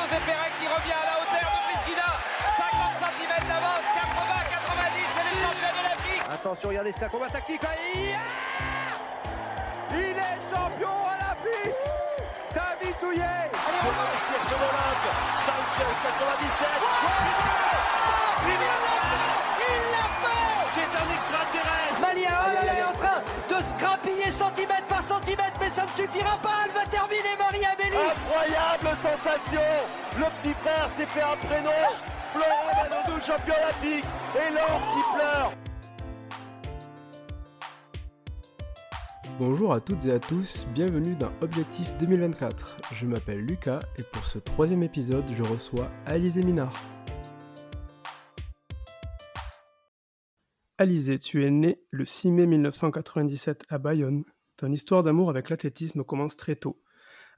Marie-José Pérez qui revient à la hauteur de Prisguida. 50 cm d'avance, 80, 90, c'est le champion de l'Afrique. Attention, regardez ça, combat tactique. Il est champion olympique David Douillet Allez, Romain sur l'Olympe 5, 97 Il l'a fait Il l'a fait C'est un extraterrestre Malia, là là, est en train de se grappiller centimètre par centimètre, mais ça ne suffira pas. Elle va terminer, Maria Belli. Incroyable sensation Le petit frère s'est fait un prénom Florent Manodou, champion olympique Et l'or qui pleure Bonjour à toutes et à tous, bienvenue dans Objectif 2024. Je m'appelle Lucas et pour ce troisième épisode, je reçois Alizé Minard. Alizé, tu es née le 6 mai 1997 à Bayonne. Ton histoire d'amour avec l'athlétisme commence très tôt.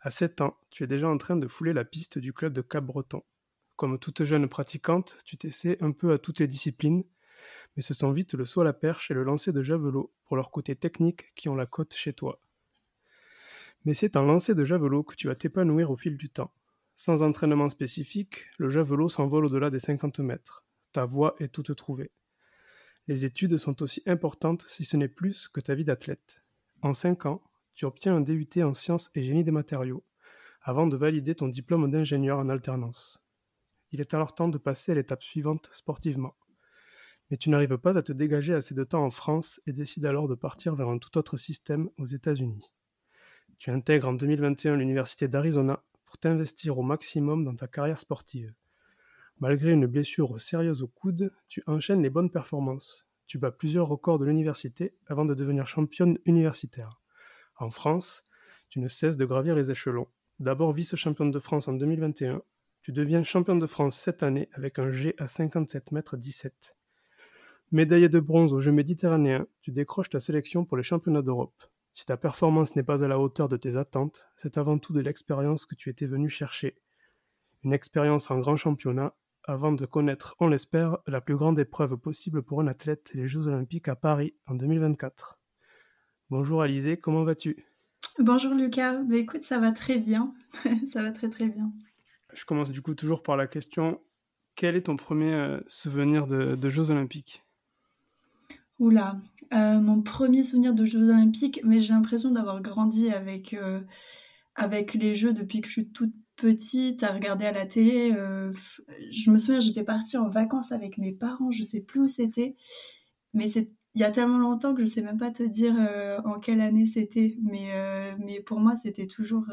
À 7 ans, tu es déjà en train de fouler la piste du club de Cap-Breton. Comme toute jeune pratiquante, tu t'essaies un peu à toutes les disciplines, mais ce sont vite le saut à la perche et le lancer de javelot pour leur côté technique qui ont la cote chez toi. Mais c'est en lancer de javelot que tu vas t'épanouir au fil du temps. Sans entraînement spécifique, le javelot s'envole au-delà des 50 mètres. Ta voix est toute trouvée. Les études sont aussi importantes, si ce n'est plus, que ta vie d'athlète. En 5 ans, tu obtiens un DUT en sciences et génie des matériaux, avant de valider ton diplôme d'ingénieur en alternance. Il est alors temps de passer à l'étape suivante sportivement mais tu n'arrives pas à te dégager assez de temps en France et décides alors de partir vers un tout autre système aux États-Unis. Tu intègres en 2021 l'Université d'Arizona pour t'investir au maximum dans ta carrière sportive. Malgré une blessure sérieuse au coude, tu enchaînes les bonnes performances. Tu bats plusieurs records de l'université avant de devenir championne universitaire. En France, tu ne cesses de gravir les échelons. D'abord vice-championne de France en 2021, tu deviens championne de France cette année avec un G à 57 mètres 17. Médaillé de bronze aux Jeux méditerranéens, tu décroches ta sélection pour les championnats d'Europe. Si ta performance n'est pas à la hauteur de tes attentes, c'est avant tout de l'expérience que tu étais venu chercher. Une expérience en grand championnat avant de connaître, on l'espère, la plus grande épreuve possible pour un athlète, les Jeux olympiques à Paris en 2024. Bonjour Alizé, comment vas-tu? Bonjour Lucas, bah, écoute, ça va très bien, ça va très très bien. Je commence du coup toujours par la question, quel est ton premier euh, souvenir de Jeux olympiques? Oula, euh, mon premier souvenir de Jeux olympiques, mais j'ai l'impression d'avoir grandi avec, euh, avec les Jeux depuis que je suis toute petite, à regarder à la télé. Euh, je me souviens, j'étais partie en vacances avec mes parents, je sais plus où c'était, mais c'est il y a tellement longtemps que je sais même pas te dire en quelle année c'était, mais, pour moi c'était toujours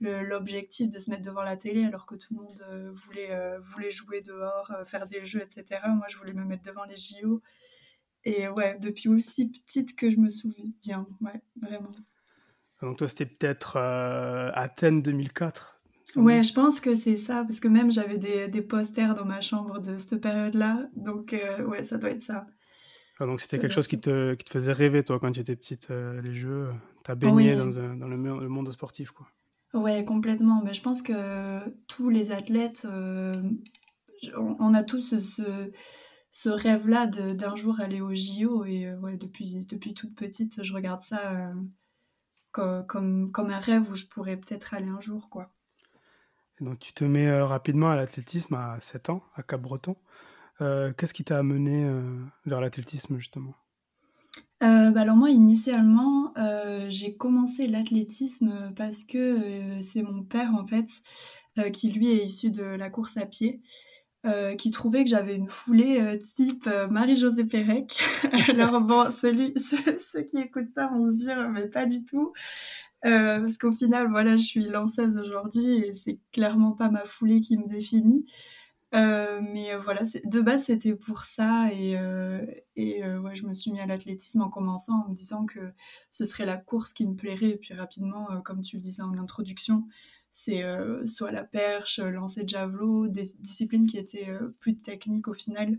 l'objectif de se mettre devant la télé alors que tout le monde voulait, voulait jouer dehors, faire des jeux, etc. Moi je voulais me mettre devant les JO. Et ouais, depuis aussi petite que je me souviens, ouais, vraiment. Donc toi, c'était peut-être euh, Athènes 2004 Ouais, je pense que c'est ça, parce que même j'avais des, des, posters dans ma chambre de cette période-là, donc euh, ouais, ça doit être ça. Ah, donc c'était quelque chose qui te, qui te, faisait rêver, toi, quand tu étais petite, euh, les jeux, t'as baigné dans, un, dans le, le, monde sportif, quoi. Ouais, complètement, mais je pense que tous les athlètes, on, on, a tous ce ce rêve-là d'un jour aller au JO. Et euh, ouais, depuis, depuis toute petite, je regarde ça euh, comme, comme, un rêve où je pourrais peut-être aller un jour. quoi. Et donc tu te mets euh, rapidement à l'athlétisme à 7 ans, à Cap-Breton. Qu'est-ce qui t'a amené vers l'athlétisme justement? Bah alors moi initialement j'ai commencé l'athlétisme parce que c'est mon père en fait qui lui est issu de la course à pied euh, qui trouvait que j'avais une foulée euh, type euh, Marie-Josée Pérec. Alors bon, ceux, qui écoutent ça vont se dire, mais pas du tout. parce qu'au final, voilà, je suis lanceuse aujourd'hui et c'est clairement pas ma foulée qui me définit. mais voilà, de base, c'était pour ça. Et, et ouais, je me suis mis à l'athlétisme en commençant en me disant que ce serait la course qui me plairait. Et puis rapidement, comme tu le disais en introduction, c'est euh, soit la perche, euh, lancer de javelot, des disciplines qui étaient euh, plus techniques au final.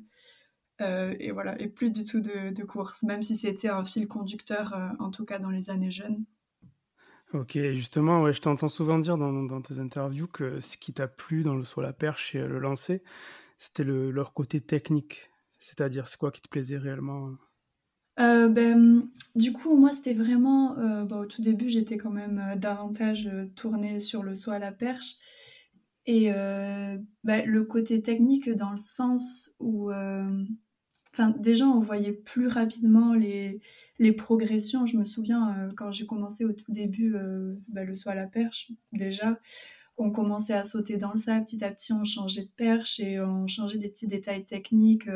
et voilà, et plus du tout de, course, même si c'était un fil conducteur, en tout cas dans les années jeunes. Ok, justement, je t'entends souvent dire dans, tes interviews que ce qui t'a plu dans le soit la perche et le lancer, c'était leur côté technique. C'est-à-dire, c'est quoi qui te plaisait réellement euh, ben, du coup, moi, c'était vraiment, euh, bah, au tout début, j'étais quand même euh, davantage tournée sur le saut à la perche. Et bah, le côté technique dans le sens où Enfin, déjà, on voyait plus rapidement les, les progressions. Je me souviens, quand j'ai commencé au tout début, bah, le saut à la perche, déjà, on commençait à sauter dans le sable. Petit à petit, on changeait de perche et on changeait des petits détails techniques,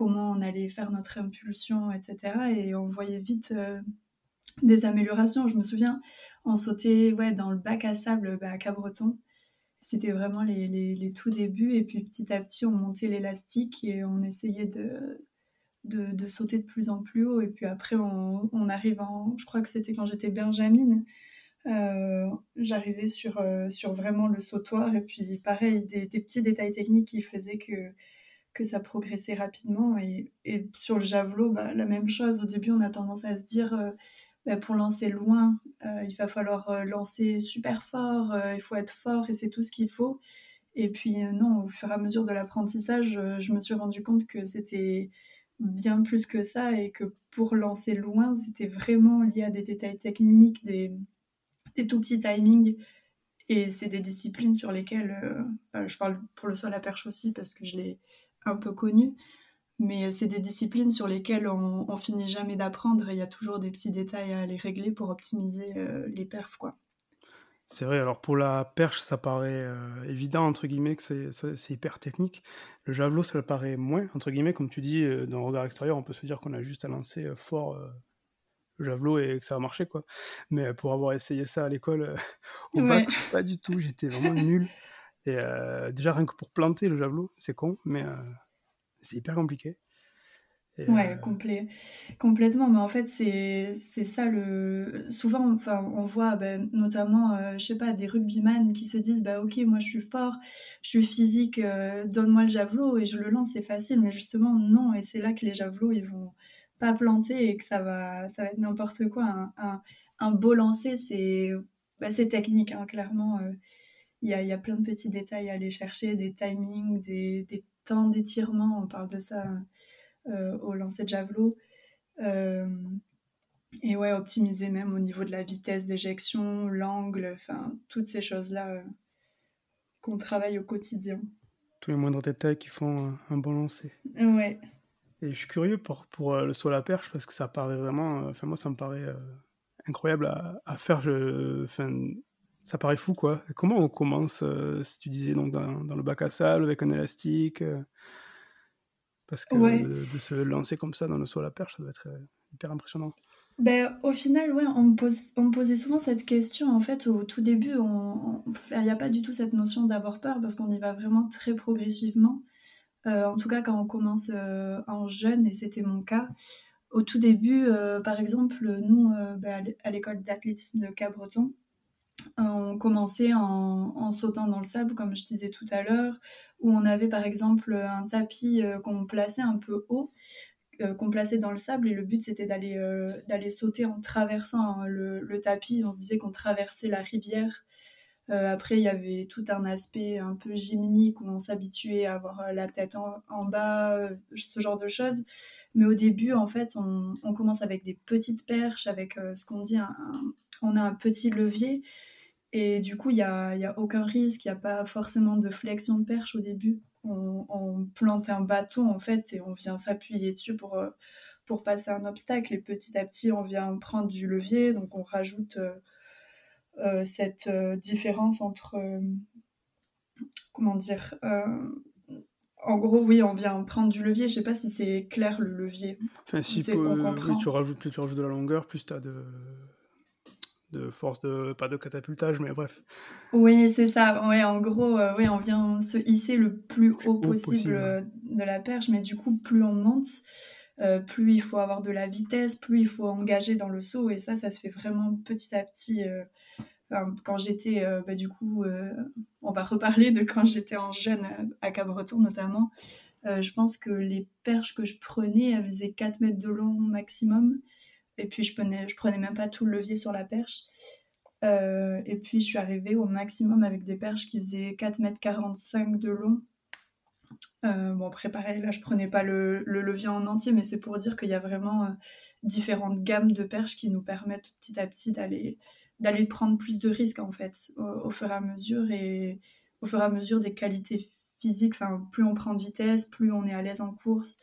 comment on allait faire notre impulsion, etc. Et on voyait vite des améliorations. Je me souviens, on sautait ouais, dans le bac à sable bah, à Cabreton. C'était vraiment les, tout débuts. Et puis petit à petit, on montait l'élastique et on essayait de, de, sauter de plus en plus haut. Et puis après, on, arrive en. Je crois que c'était quand j'étais Benjamine. Euh, j'arrivais sur, euh, sur vraiment le sautoir. Et puis pareil, des, petits détails techniques qui faisaient que, que ça progressait rapidement. Et, et sur le javelot, bah, la même chose. Au début, on a tendance à se dire. Euh, bah, pour lancer loin, euh, il va falloir euh, lancer super fort, il faut être fort et c'est tout ce qu'il faut. Et puis non, au fur et à mesure de l'apprentissage, je me suis rendu compte que c'était bien plus que ça et que pour lancer loin, c'était vraiment lié à des détails techniques, des, tout petits timings. Et c'est des disciplines sur lesquelles, bah, je parle pour le sol à perche aussi parce que je l'ai un peu connu, mais c'est des disciplines sur lesquelles on, finit jamais d'apprendre et il y a toujours des petits détails à aller régler pour optimiser euh, les perfs, quoi. C'est vrai, alors pour la perche, ça paraît euh, évident, entre guillemets, que c'est hyper technique. Le javelot, ça paraît moins, entre guillemets, comme tu dis, euh, dans le regard extérieur, on peut se dire qu'on a juste à lancer fort le javelot et que ça va marcher, quoi. Mais pour avoir essayé ça à l'école, au bac, pas du tout, j'étais vraiment nul. Et déjà, rien que pour planter le javelot, c'est con, mais c'est hyper compliqué. ouais, euh, complètement. Mais en fait, c'est ça le. Souvent, enfin, on voit ben, notamment, euh, je sais pas, des rugbyman qui se disent bah, Ok, moi je suis fort, je suis physique, euh, donne-moi le javelot et je le lance, c'est facile. Mais justement, non. Et c'est là que les javelots, ils vont pas planter et que ça va, ça va être n'importe quoi. Un, un, beau lancer, c'est bah, technique, hein, clairement. Il y, a, y, a, plein de petits détails à aller chercher, des timings, des, des temps d'étirement, on parle de ça euh, au lancer de javelot. Euh, et ouais, optimiser même au niveau de la vitesse d'éjection, l'angle, enfin, toutes ces choses-là euh, qu'on travaille au quotidien. Tous les moindres détails qui font un, bon lancer. Ouais. Et je suis curieux pour, pour le saut à la perche parce que ça paraît vraiment. Enfin, moi, ça me paraît incroyable à, à faire. Je, ça paraît fou, quoi. comment on commence, euh, si tu disais, donc dans, dans, le bac à sable avec un élastique euh, Parce que de, se lancer comme ça dans le saut à la perche, ça doit être euh, hyper impressionnant. Ben, au final, ouais, on me, pose, on me posait souvent cette question. En fait, au tout début, il n'y a pas du tout cette notion d'avoir peur parce qu'on y va vraiment très progressivement. en tout cas, quand on commence en jeune, et c'était mon cas, au tout début, par exemple, nous, ben, à l'école d'athlétisme de Cabreton, on commençait en, sautant dans le sable, comme je disais tout à l'heure, où on avait par exemple un tapis euh, qu'on plaçait un peu haut, euh, qu'on plaçait dans le sable, et le but c'était d'aller euh, d'aller sauter en traversant hein, le, tapis. On se disait qu'on traversait la rivière. après, il y avait tout un aspect un peu gymnique où on s'habituait à avoir la tête en, bas, ce genre de choses. Mais au début, en fait, on, commence avec des petites perches, avec ce qu'on dit, on a un petit levier et du coup, il n'y a, y a, aucun risque, il n'y a pas forcément de flexion de perche au début. On, plante un bâton en fait et on vient s'appuyer dessus pour, euh, pour passer un obstacle. Et petit à petit, on vient prendre du levier, donc on rajoute euh, euh, cette différence entre. comment dire en gros, oui, on vient prendre du levier. Je sais pas si c'est clair le levier. Enfin, si, tu rajoutes, plus tu rajoutes de la longueur, plus tu as de de force de pas de catapultage mais bref. Oui c'est ça. Ouais en gros euh, oui on vient se hisser le plus haut, possible, euh, de la perche mais du coup plus on monte euh, plus il faut avoir de la vitesse plus il faut engager dans le saut et ça ça se fait vraiment petit à petit quand j'étais bah, du coup on va reparler de quand j'étais en jeune à Cabreton notamment. Je pense que les perches que je prenais elles faisaient 4 mètres de long maximum et puis, je prenais, je prenais même pas tout le levier sur la perche. Euh, et puis, je suis arrivée au maximum avec des perches qui faisaient 4,45 m de long. Euh, bon, après, pareil, là, je prenais pas le, levier en entier, mais c'est pour dire qu'il y a vraiment euh, différentes gammes de perches qui nous permettent petit à petit d'aller prendre plus de risques, en fait, au, fur et à mesure. Et au fur et à mesure des qualités physiques. Enfin, plus on prend de vitesse, plus on est à l'aise en course,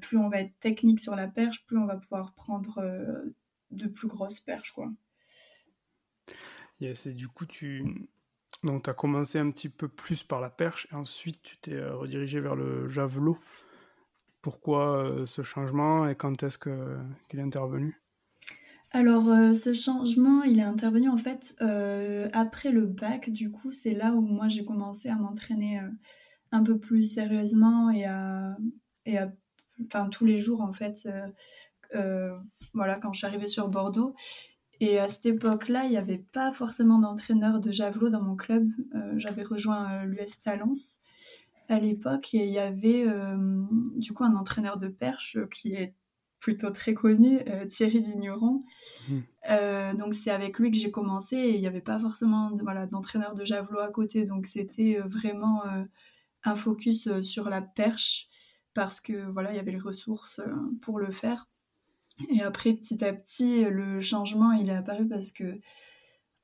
plus on va être technique sur la perche, plus on va pouvoir prendre de plus grosses perches, quoi. Yes, et du coup, tu donc as commencé un petit peu plus par la perche, et ensuite tu t'es redirigé vers le javelot. Pourquoi ce changement et quand est-ce qu'il est intervenu? Alors, euh, ce changement, il est intervenu en fait euh, après le bac. Du coup, c'est là où moi j'ai commencé à m'entraîner euh, un peu plus sérieusement et à, et à, enfin, tous les jours en fait. voilà, quand je suis arrivée sur Bordeaux. Et à cette époque-là, il n'y avait pas forcément d'entraîneur de javelot dans mon club. J'avais rejoint l'US Talence à l'époque et il y avait du coup un entraîneur de perche qui est plutôt très connu, euh, Thierry Vigneron. Mmh. Euh, donc c'est avec lui que j'ai commencé et il n'y avait pas forcément d'entraîneur de javelot à côté. Donc c'était euh, vraiment un focus sur la perche parce que voilà, il y avait les ressources pour le faire. Et après, petit à petit, le changement, il est apparu parce que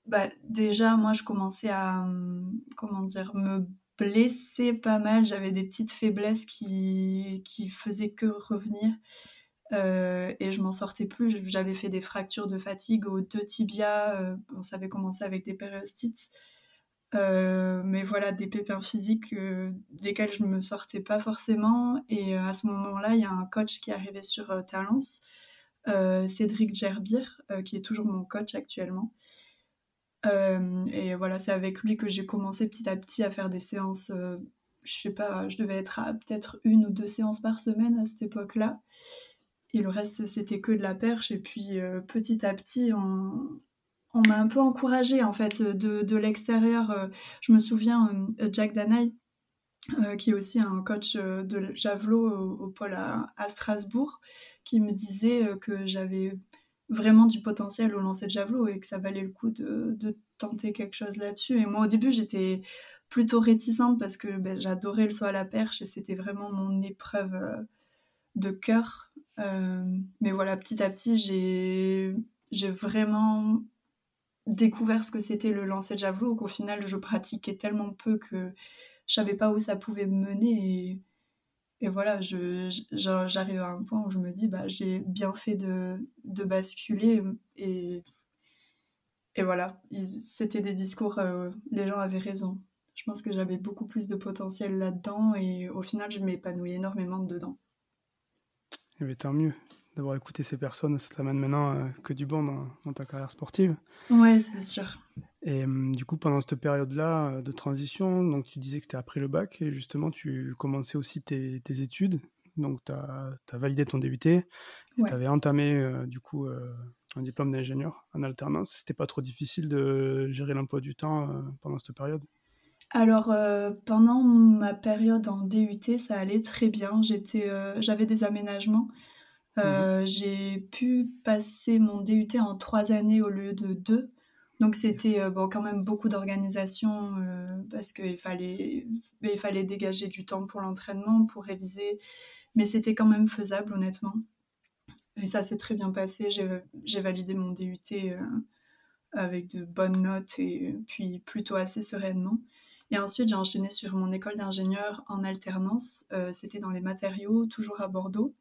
bah, déjà, moi, je commençais à, hum, comment dire, me blesser pas mal. J'avais des petites faiblesses qui, qui faisaient que revenir. Euh, et je m'en sortais plus. J'avais fait des fractures de fatigue aux deux tibias. Euh, on savait commencer avec des périostites. Euh, mais voilà, des pépins physiques desquels je ne me sortais pas forcément. Et à ce moment-là, il y a un coach qui est arrivé sur Talence, Cédric Gerbir, qui est toujours mon coach actuellement. et voilà, c'est avec lui que j'ai commencé petit à petit à faire des séances. je sais pas, je devais être à peut-être une ou deux séances par semaine à cette époque-là. Et le reste, c'était que de la perche. Et puis, euh, petit à petit, on, m'a un peu encouragée, en fait, de, l'extérieur. Euh, je me souviens, euh, Jack Danay, qui est aussi un coach de javelot au, pôle à, Strasbourg, qui me disait que j'avais vraiment du potentiel au lancer de javelot et que ça valait le coup de, tenter quelque chose là-dessus. Et moi, au début, j'étais plutôt réticente parce que ben, j'adorais le saut à la perche et c'était vraiment mon épreuve de cœur. Euh, mais voilà, petit à petit, j'ai vraiment découvert ce que c'était le lancer de javelot, qu'au final, je pratiquais tellement peu que je savais pas où ça pouvait me mener. Et, voilà, j'arrive à un point où je me dis, bah, j'ai bien fait de, basculer. Et, et voilà, c'était des discours, euh, les gens avaient raison. Je pense que j'avais beaucoup plus de potentiel là-dedans et au final, je m'épanouis énormément dedans. Eh bien, tant mieux d'avoir écouté ces personnes. Ça t'amène maintenant euh, que du bon dans, ta carrière sportive. Ouais, c'est sûr. Et hum, du coup, pendant cette période-là euh, de transition, donc tu disais que c'était après le bac, et justement, tu commençais aussi tes, études. Donc, tu as, validé ton DUT, et tu avais entamé, euh, du coup, un diplôme d'ingénieur en alternance. C'était pas trop difficile de gérer l'emploi du temps pendant cette période? Alors, euh, pendant ma période en DUT, ça allait très bien. J'étais, euh, j'avais des aménagements. Euh, mmh j'ai pu passer mon DUT en trois années au lieu de deux. Donc c'était bon, quand même beaucoup d'organisation parce qu'il fallait, il fallait dégager du temps pour l'entraînement, pour réviser. Mais c'était quand même faisable, honnêtement. Et ça s'est très bien passé. J'ai validé mon DUT avec de bonnes notes et puis plutôt assez sereinement. Et ensuite, j'ai enchaîné sur mon école d'ingénieur en alternance. Euh, c'était dans les matériaux, toujours à Bordeaux.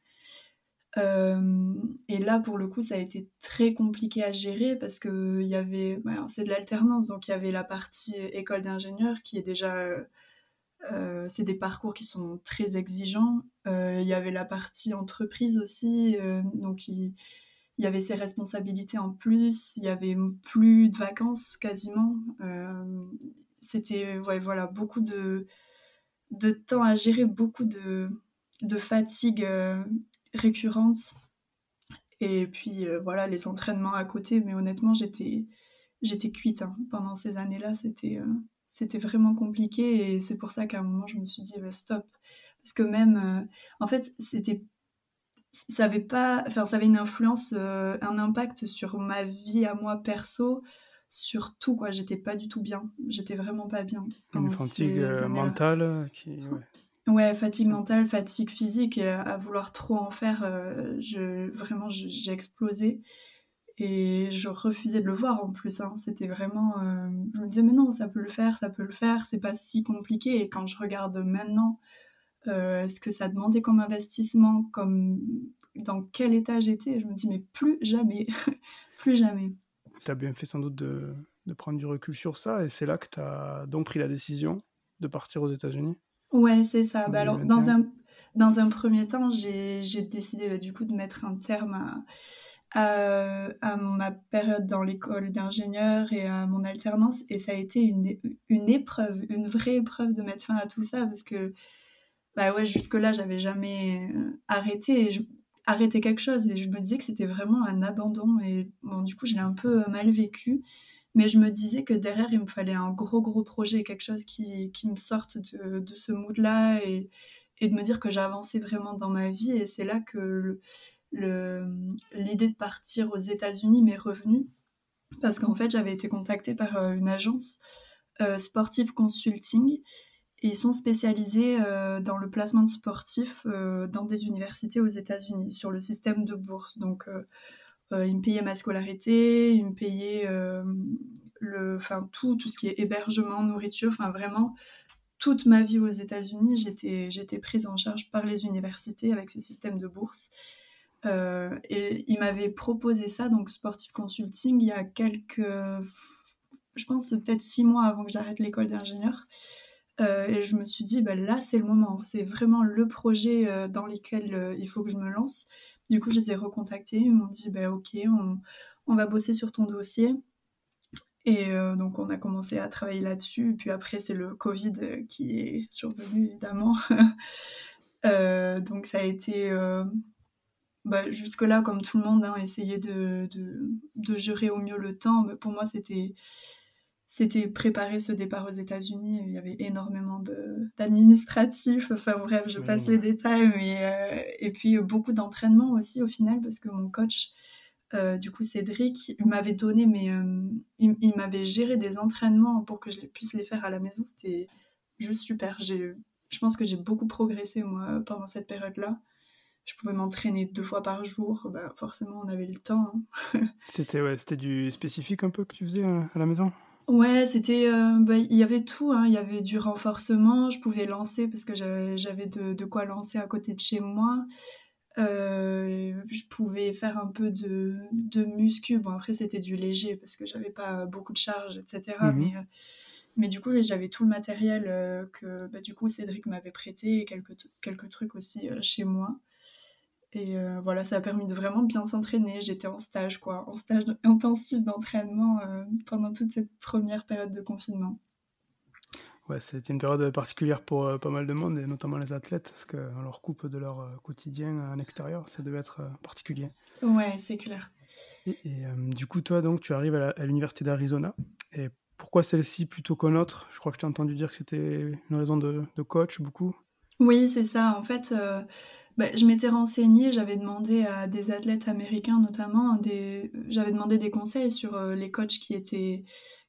Euh, et là, pour le coup, ça a été très compliqué à gérer parce que y avait, c'est de l'alternance, donc il y avait la partie école d'ingénieur qui est déjà, euh, c'est des parcours qui sont très exigeants. il y avait la partie entreprise aussi, donc il, il, y avait ses responsabilités en plus. Il y avait plus de vacances quasiment c'était voilà, beaucoup de, temps à gérer, beaucoup de fatigue euh, récurrente. Et puis euh, voilà, les entraînements à côté. Mais honnêtement, j'étais, j'étais cuite hein. pendant ces années-là. C'était, euh, c'était vraiment compliqué. Et c'est pour ça qu'à un moment, je me suis dit, bah, stop. Parce que même, en fait, c'était ça avait pas enfin ça avait une influence un impact sur ma vie à moi perso surtout quoi j'étais pas du tout bien j'étais vraiment pas bien une fatigue euh, mentale euh, qui ouais. Fatigue mentale fatigue physique à vouloir trop en faire euh, je vraiment j'ai explosé Et je refusais de le voir en plus. Hein. C'était vraiment. je me disais, mais non, ça peut le faire, ça peut le faire, c'est pas si compliqué. Et quand je regarde maintenant ce que ça demandait comme investissement, comme dans quel état j'étais, je me dis, mais plus jamais, plus jamais. Ça a bien fait sans doute de, de prendre du recul sur ça, et c'est là que tu as donc pris la décision de partir aux États-Unis? Ouais, c'est ça. Bah alors, dans un, dans un premier temps, j'ai décidé bah, du coup de mettre un terme à, à, ma période dans l'école d'ingénieur et à mon alternance. Et ça a été une, une épreuve, une vraie épreuve de mettre fin à tout ça parce que bah ouais, jusque-là, j'avais jamais euh, arrêté. Je, arrêté quelque chose et je me disais que c'était vraiment un abandon et bon du coup je l'ai un peu mal vécu mais je me disais que derrière, il me fallait un gros, gros projet, quelque chose qui, qui me sorte de, de ce mood-là et, et, de me dire que j'avançais vraiment dans ma vie. Et c'est là que l'idée de partir aux États-Unis m'est revenue. Parce qu'en fait, j'avais été contactée par euh, une agence euh, Sportive Consulting. Et ils sont spécialisés euh, dans le placement de sportifs dans des universités aux États-Unis, sur le système de bourse. Donc, il me payait ma scolarité, il me payait euh, le, enfin, tout, tout ce qui est hébergement, nourriture, enfin vraiment toute ma vie aux États-Unis, j'étais, j'étais prise en charge par les universités avec ce système de bourse. Euh, et il m'avait proposé ça, donc Sportive Consulting, il y a quelques, je pense peut-être six mois avant que j'arrête l'école d'ingénieur. et je me suis dit, bah, là, c'est le moment. C'est vraiment le projet dans lequel il faut que je me lance. Du coup, je les ai recontactés. Ils m'ont dit, bah, ok, on, va bosser sur ton dossier. Et euh, donc, on a commencé à travailler là-dessus. Puis après, c'est le Covid qui est survenu, évidemment. Euh, donc, ça a été, euh, bah, jusque-là, comme tout le monde, hein, essayer de, de, gérer au mieux le temps. Mais pour moi, c'était c'était préparer ce départ aux États-Unis. Il y avait énormément d'administratifs. Enfin bref, je passe les détails. Mais, euh, et puis beaucoup d'entraînement aussi au final, parce que mon coach, euh, du coup Cédric, il m'avait donné, mais euh, il, m'avait géré des entraînements pour que je puisse les faire à la maison. C'était juste super. Je pense que j'ai beaucoup progressé moi pendant cette période-là. Je pouvais m'entraîner deux fois par jour. Bah, forcément, on avait le temps. Hein. c'était ouais, c'était du spécifique un peu que tu faisais à la maison? Ouais, c'était, euh, bah, il y avait tout, hein. Il y avait du renforcement, je pouvais lancer parce que j'avais de, de quoi lancer à côté de chez moi. Euh, je pouvais faire un peu de, de muscu. Bon, après, c'était du léger parce que j'avais pas beaucoup de charge, etc. Mmh mais, euh, mais du coup, j'avais tout le matériel que bah, du coup Cédric m'avait prêté et quelques, quelques trucs aussi chez moi. Et euh, voilà, ça a permis de vraiment bien s'entraîner. J'étais en stage, quoi, en stage intensif d'entraînement euh, pendant toute cette première période de confinement. Ouais, c'était une période particulière pour euh, pas mal de monde, et notamment les athlètes, parce qu'on leur coupe de leur quotidien en extérieur. Ça devait être particulier. Ouais, c'est clair. Et, du coup, toi, donc, tu arrives à l'université d'Arizona. Et pourquoi celle-ci plutôt qu'une autre? Je crois que je t'ai entendu dire que c'était une raison de, de coach, beaucoup. Oui, c'est ça. En fait, bah, je m'étais renseignée, j'avais demandé à des athlètes américains notamment, des... j'avais demandé des conseils sur euh, les coachs qui étaient,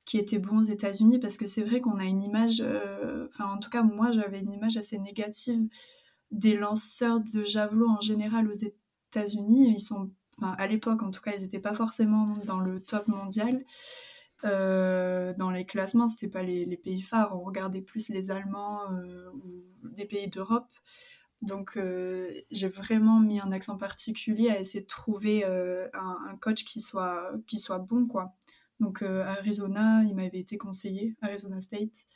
qui étaient bons aux États-Unis parce que c'est vrai qu'on a une image, euh, enfin en tout cas moi j'avais une image assez négative des lanceurs de javelot en général aux États-Unis. Ils sont, à l'époque en tout cas, ils n'étaient pas forcément dans le top mondial. Euh, dans les classements, c'était pas les, les, pays phares, on regardait plus les Allemands ou des pays d'Europe. Donc euh, j'ai vraiment mis un accent particulier à essayer de trouver euh, un, coach qui soit, qui soit bon. quoi. Donc euh, Arizona, il m'avait été conseillé, Arizona State.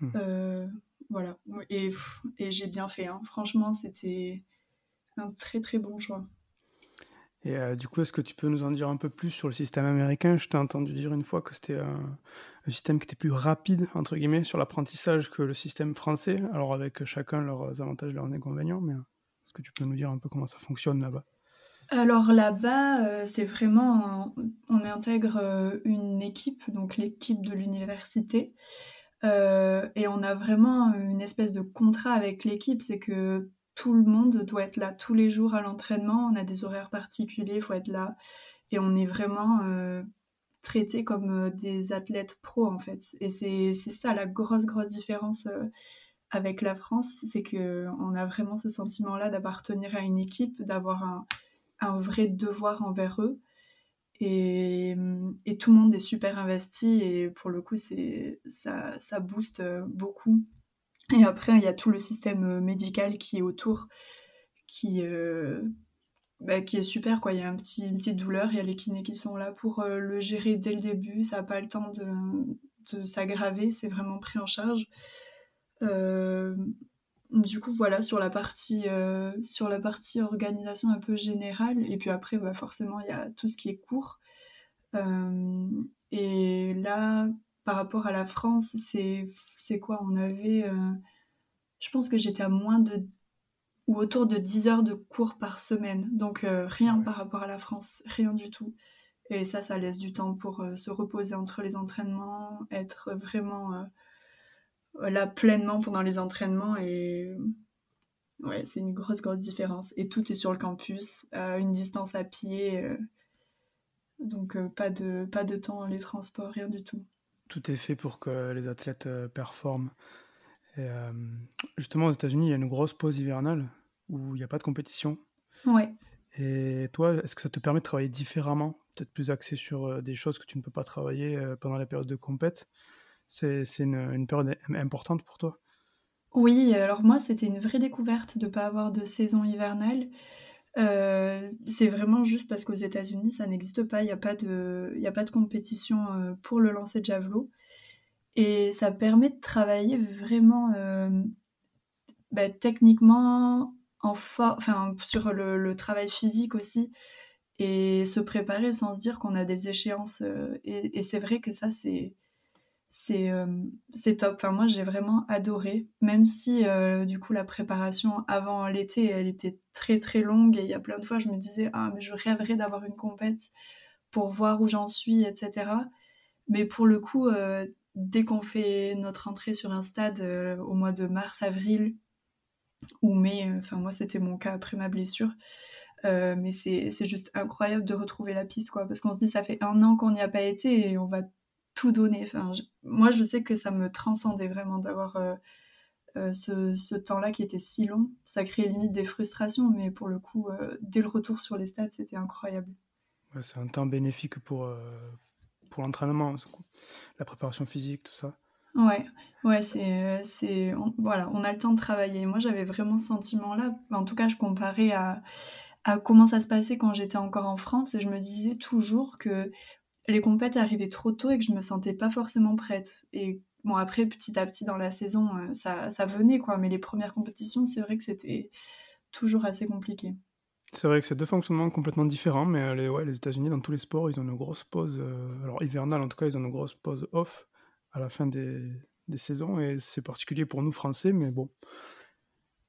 Hmm. voilà, et, et j'ai bien fait. Hein. Franchement, c'était un très très bon choix. Et euh, du coup, est-ce que tu peux nous en dire un peu plus sur le système américain? Je t'ai entendu dire une fois que c'était un, système qui était plus rapide, entre guillemets, sur l'apprentissage que le système français, alors avec chacun leurs avantages et leurs inconvénients, mais est-ce que tu peux nous dire un peu comment ça fonctionne là-bas? Alors là-bas, euh, c'est vraiment, on intègre euh, une équipe, donc l'équipe de l'université, et on a vraiment une espèce de contrat avec l'équipe, c'est que tout le monde doit être là tous les jours à l'entraînement. On a des horaires particuliers, il faut être là. Et on est vraiment euh, traité comme euh, des athlètes pros, en fait. Et c'est ça la grosse, grosse différence euh, avec la France, c'est qu'on a vraiment ce sentiment-là d'appartenir à une équipe, d'avoir un, un, vrai devoir envers eux. Et, et, tout le monde est super investi et pour le coup, ça, ça booste beaucoup. Et après, il y a tout le système médical qui est autour, qui, bah, qui est super. Quoi. Il y a un petit, une petite douleur, il y a les kinés qui sont là pour le gérer dès le début. Ça n'a pas le temps de, s'aggraver, c'est vraiment pris en charge. Euh, du coup, voilà, sur la partie, euh, sur la partie organisation un peu générale, et puis après, bah, forcément, il y a tout ce qui est court. Euh, et là, par rapport à la France, c'est, quoi? On avait, je pense que j'étais à moins de, ou autour de 10 heures de cours par semaine, donc rien par rapport à la France, rien du tout. Et ça, ça laisse du temps pour se reposer entre les entraînements, être vraiment là pleinement pendant les entraînements et ouais, c'est une grosse, grosse différence. Et tout est sur le campus, une distance à pied, euh, donc euh, pas, de, pas de temps les transports, rien du tout. Tout est fait pour que les athlètes euh, performent. Et, justement, aux États-Unis, il y a une grosse pause hivernale où il n'y a pas de compétition. Ouais. Et toi, est-ce que ça te permet de travailler différemment, peut-être plus axé sur des choses que tu ne peux pas travailler pendant la période de compète? C'est une, période importante pour toi? Oui, alors moi, c'était une vraie découverte de ne pas avoir de saison hivernale. Euh, c'est vraiment juste parce qu'aux États-Unis, ça n'existe pas. Il n'y a, pas de, a pas de compétition euh, pour le lancer de javelot. Et ça permet de travailler vraiment euh, bah, techniquement, en enfin, sur le, travail physique aussi, et se préparer sans se dire qu'on a des échéances. et c'est vrai que ça, c'est euh, c'est top. Enfin, moi, j'ai vraiment adoré, même si euh, du coup la préparation avant l'été, elle était très très longue et il y a plein de fois, je me disais ah mais je rêverais d'avoir une compète pour voir où j'en suis, etc. Mais pour le coup, euh, dès qu'on fait notre entrée sur un stade au mois de mars, avril ou mai, enfin moi c'était mon cas après ma blessure. mais c'est juste incroyable de retrouver la piste, quoi, parce qu'on se dit ça fait un an qu'on n'y a pas été et on va tout donner. Enfin, moi, je sais que ça me transcendait vraiment d'avoir euh, euh, ce, temps-là qui était si long. Ça créait limite des frustrations, mais pour le coup, euh, dès le retour sur les stades, c'était incroyable. c'est un temps bénéfique pour, pour l'entraînement, la préparation physique, tout ça. Ouais, ouais, c'est, c'est, voilà, on a le temps de travailler. Moi, j'avais vraiment ce sentiment-là. En tout cas, je comparais à, à comment ça se passait quand j'étais encore en France et je me disais toujours que les compètes arrivaient trop tôt et que je me sentais pas forcément prête. Et bon, après, petit à petit dans la saison, euh, ça, ça venait, quoi. Mais les premières compétitions, c'est vrai que c'était toujours assez compliqué. C'est vrai que c'est deux fonctionnements complètement différents, mais euh, les, ouais, les États-Unis, dans tous les sports, ils ont une grosse pause, euh, alors hivernale en tout cas, ils ont une grosse pause off à la fin des, des saisons, et c'est particulier pour nous Français, mais bon,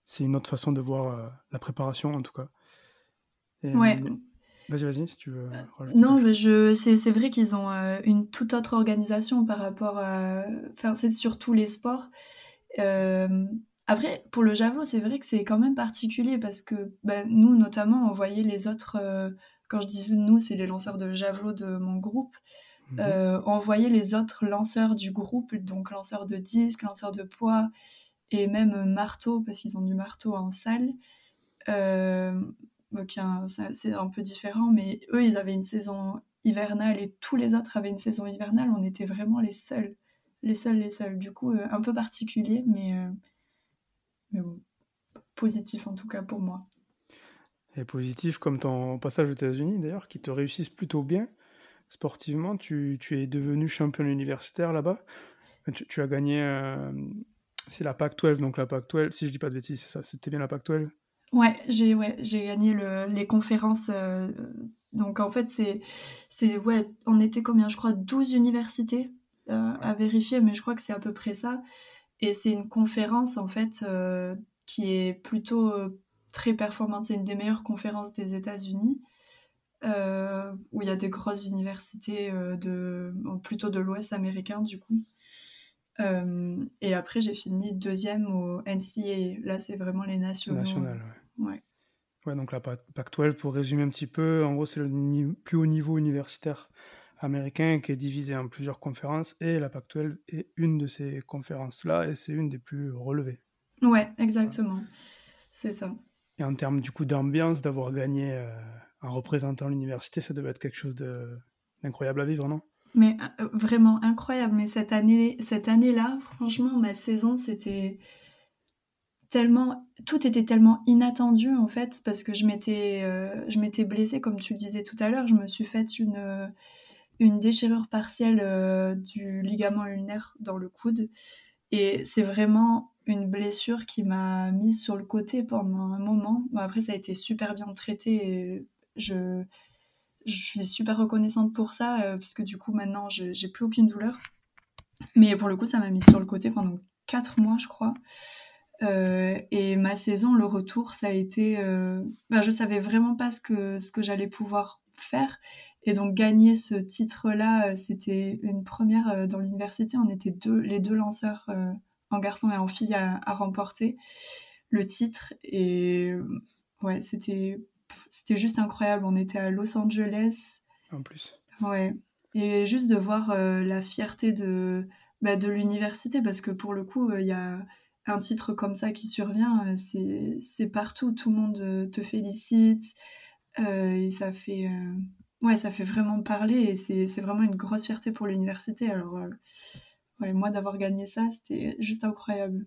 c'est une autre façon de voir la préparation en tout cas. ouais. Vas-y, vas-y, si tu veux. Euh, non, je, c'est, vrai qu'ils ont euh, une toute autre organisation par rapport à. Enfin, c'est sur tous les sports. Euh, après, pour le javelot, c'est vrai que c'est quand même particulier parce que bah, nous, notamment, on voyait les autres. quand je dis nous, c'est les lanceurs de javelot de mon groupe. Mhm. on voyait les autres lanceurs du groupe, donc lanceurs de disques, lanceurs de poids et même marteau, parce qu'ils ont du marteau en salle c'est un peu différent, mais eux, ils avaient une saison hivernale et tous les autres avaient une saison hivernale. On était vraiment les seuls, les seuls, les seuls. Du coup, euh, un peu particulier, mais, euh, mais positif en tout cas pour moi. Et positif comme ton passage aux États-Unis d'ailleurs, qui te réussissent plutôt bien. Sportivement, tu, tu es devenu champion universitaire là-bas. Tu, tu, as gagné, euh, c'est la PAC 12, donc la PAC 12, si je dis pas de bêtises, c'est ça, c'était bien la PAC 12 Ouais, j'ai ouais, j'ai gagné le, les conférences. Euh, donc en fait, c'est, c'est ouais, on était combien? Je crois 12 universités euh, à vérifier, mais je crois que c'est à peu près ça. Et c'est une conférence en fait euh, qui est plutôt très performante. C'est une des meilleures conférences des États-Unis. où il y a des grosses universités de plutôt de l'Ouest américain du coup. Euh, et après, j'ai fini deuxième au NCAA. Là, c'est vraiment les nationaux. National, ouais. Ouais. Ouais, donc la Pac-12, pour résumer un petit peu, en gros, c'est le plus haut niveau universitaire américain qui est divisé en plusieurs conférences et la Pac-12 est une de ces conférences-là et c'est une des plus relevées. Ouais, exactement. C'est ça. Et en termes du coup d'ambiance, d'avoir gagné euh, en représentant l'université, ça devait être quelque chose d'incroyable à vivre, non? Mais vraiment incroyable. Mais cette année, cette année-là, franchement, ma saison, c'était tellement, tout était tellement inattendu en fait, parce que je m'étais, je m'étais blessée, comme tu le disais tout à l'heure, je me suis faite une une déchirure partielle euh, du ligament ulnaire dans le coude. Et c'est vraiment une blessure qui m'a mise sur le côté pendant un moment. après, ça a été super bien traité et je, je suis super reconnaissante pour ça, euh, puisque du coup, maintenant, j'ai plus aucune douleur. Mais pour le coup, ça m'a mise sur le côté pendant 4 mois, je crois. Euh, et ma saison, le retour, ça a été. Euh, bah, je savais vraiment pas ce que, ce que j'allais pouvoir faire. Et donc gagner ce titre-là, euh, c'était une première euh, dans l'université. On était deux, les deux lanceurs euh, en garçon et en fille à, remporter le titre. Et ouais, c'était c'était juste incroyable. On était à Los Angeles. En plus. Ouais. Et juste de voir la fierté de, bah, de l'université, parce que pour le coup, il y a un titre comme ça qui survient, c'est partout. Tout le monde te félicite. et ça fait ouais, ça fait vraiment parler et c'est vraiment une grosse fierté pour l'université. Alors, euh, ouais, moi, d'avoir gagné ça, c'était juste incroyable.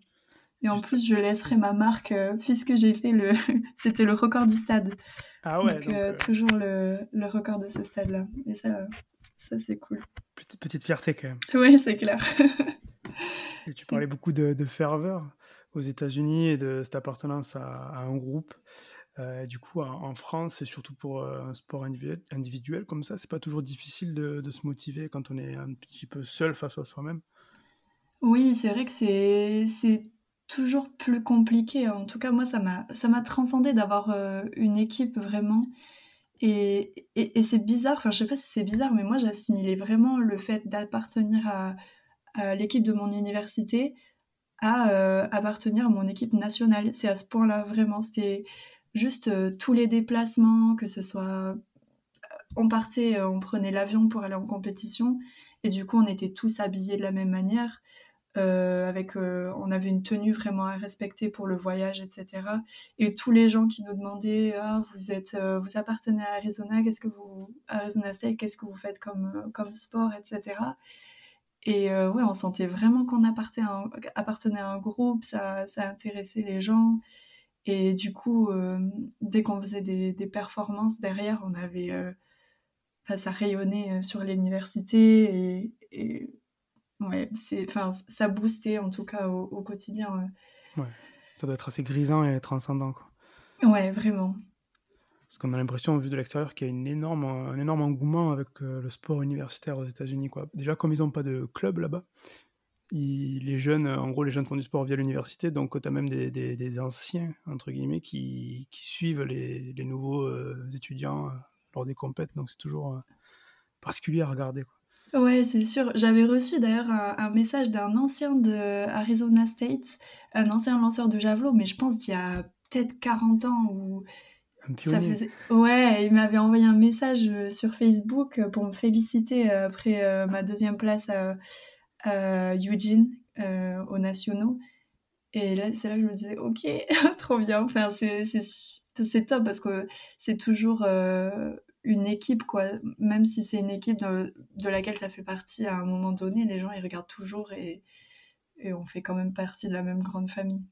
Et en plus, je laisserai ma marque euh, puisque j'ai fait le. c'était le record du stade. Ah ouais, donc, euh, toujours le, le, record de ce stade-là. Et ça, ça c'est cool. Petite, petite fierté quand même. Oui, c'est clair. et tu parlais beaucoup de, de ferveur aux États-Unis et de cette appartenance à, à un groupe. Euh, du coup, en, France, et surtout pour euh, un sport individuel, comme ça, c'est pas toujours difficile de, se motiver quand on est un petit peu seul face à soi-même. Oui, c'est vrai que c'est toujours plus compliqué. En tout cas, moi, ça m'a transcendé d'avoir euh, une équipe vraiment. Et, et, c'est bizarre, enfin, je sais pas si c'est bizarre, mais moi, j'assimilais vraiment le fait d'appartenir à l'équipe de mon université à appartenir à mon équipe nationale. C'est à ce point-là, vraiment. C'était juste euh, tous les déplacements, que ce soit euh, on partait, euh, on prenait l'avion pour aller en compétition et du coup on était tous habillés de la même manière. avec, on avait une tenue vraiment à respecter pour le voyage, etc. Et tous les gens qui nous demandaient, ah, vous êtes, vous appartenez à Arizona, qu'est-ce que vous, Arizona State, qu'est-ce que vous faites comme, comme sport, etc. Et ouais, on sentait vraiment qu'on appartenait, à un groupe, ça, ça intéressait les gens. Et du coup, euh, dès qu'on faisait des, performances derrière, on avait, euh, ça rayonnait euh, sur l'université et, ouais, c'est, enfin, ça boostait en tout cas au, quotidien. Ouais, ça doit être assez grisant et transcendant. Quoi. Ouais, vraiment. Parce qu'on a l'impression, vu de l'extérieur, qu'il y a une énorme, un énorme engouement avec le sport universitaire aux États-Unis. Déjà, comme ils n'ont pas de club là-bas, les jeunes, en gros, les jeunes font du sport via l'université, donc tu as même des, anciens, entre guillemets, qui, suivent les, nouveaux euh, étudiants euh, lors des compètes, donc c'est toujours euh, particulier à regarder. Quoi. Ouais, c'est sûr. J'avais reçu d'ailleurs un, message d'un ancien de Arizona State, un ancien lanceur de javelot, mais je pense d'il y a peut-être 40 ans ou. Ça faisait... Ouais, il m'avait envoyé un message sur Facebook pour me féliciter après ma deuxième place euh, Eugene euh, aux nationaux. Et là, c'est là que je me disais, ok, trop bien. Enfin, c'est top parce que c'est toujours euh, une équipe, quoi. Même si c'est une équipe de, de laquelle tu as fait partie à un moment donné, les gens, ils regardent toujours et, et, on fait quand même partie de la même grande famille.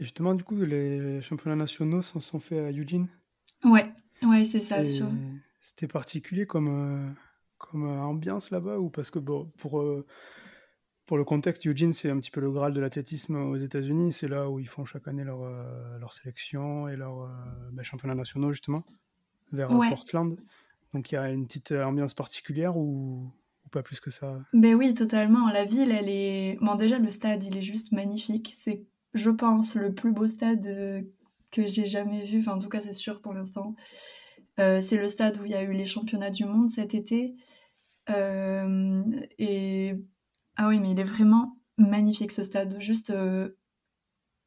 Et justement, du coup, les championnats nationaux sont, sont faits à Eugene Ouais, ouais c'est ça. C'était particulier comme, comme euh, ambiance là-bas ou parce que bon, pour euh, pour le contexte, Eugene, c'est un petit peu le Graal de l'athlétisme aux États-Unis. C'est là où ils font chaque année leur, euh, leur sélection et leur ben, championnat nationaux, justement, vers Portland. Donc il y a une petite ambiance particulière ou, ou, pas plus que ça? Ben oui, totalement. La ville, elle est. Bon, déjà, le stade, il est juste magnifique. C'est, je pense, le plus beau stade que j'ai jamais vu. Enfin, en tout cas, c'est sûr pour l'instant. c'est le stade où il y a eu les championnats du monde cet été. Euh, et ah oui, mais il est vraiment magnifique ce stade. Juste, euh,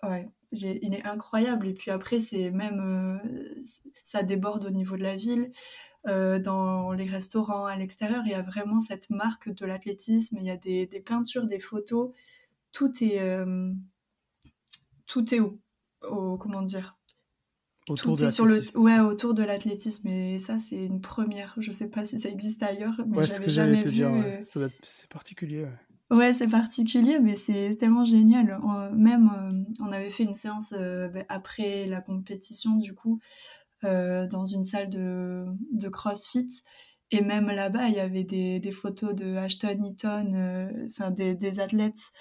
ouais, il est incroyable. Et puis après, c'est même, euh, ça déborde au niveau de la ville. dans les restaurants à l'extérieur, il y a vraiment cette marque de l'athlétisme. Il y a des, peintures, des photos. Tout est, tout est au, comment dire, autour de sur le l'athlétisme. ouais autour de l'athlétisme et ça c'est une première. Je sais pas si ça existe ailleurs, mais Ouais, j'avais que j'allais jamais te vu. dire. euh, ouais. C'est particulier. ouais. Ouais, c'est particulier, mais c'est tellement génial. On- même, euh, on avait fait une séance euh, bah, après la compétition, du coup, euh, dans une salle de, de CrossFit. Et même là-bas, il y avait des, des photos de Ashton Eaton, enfin des, des athlètes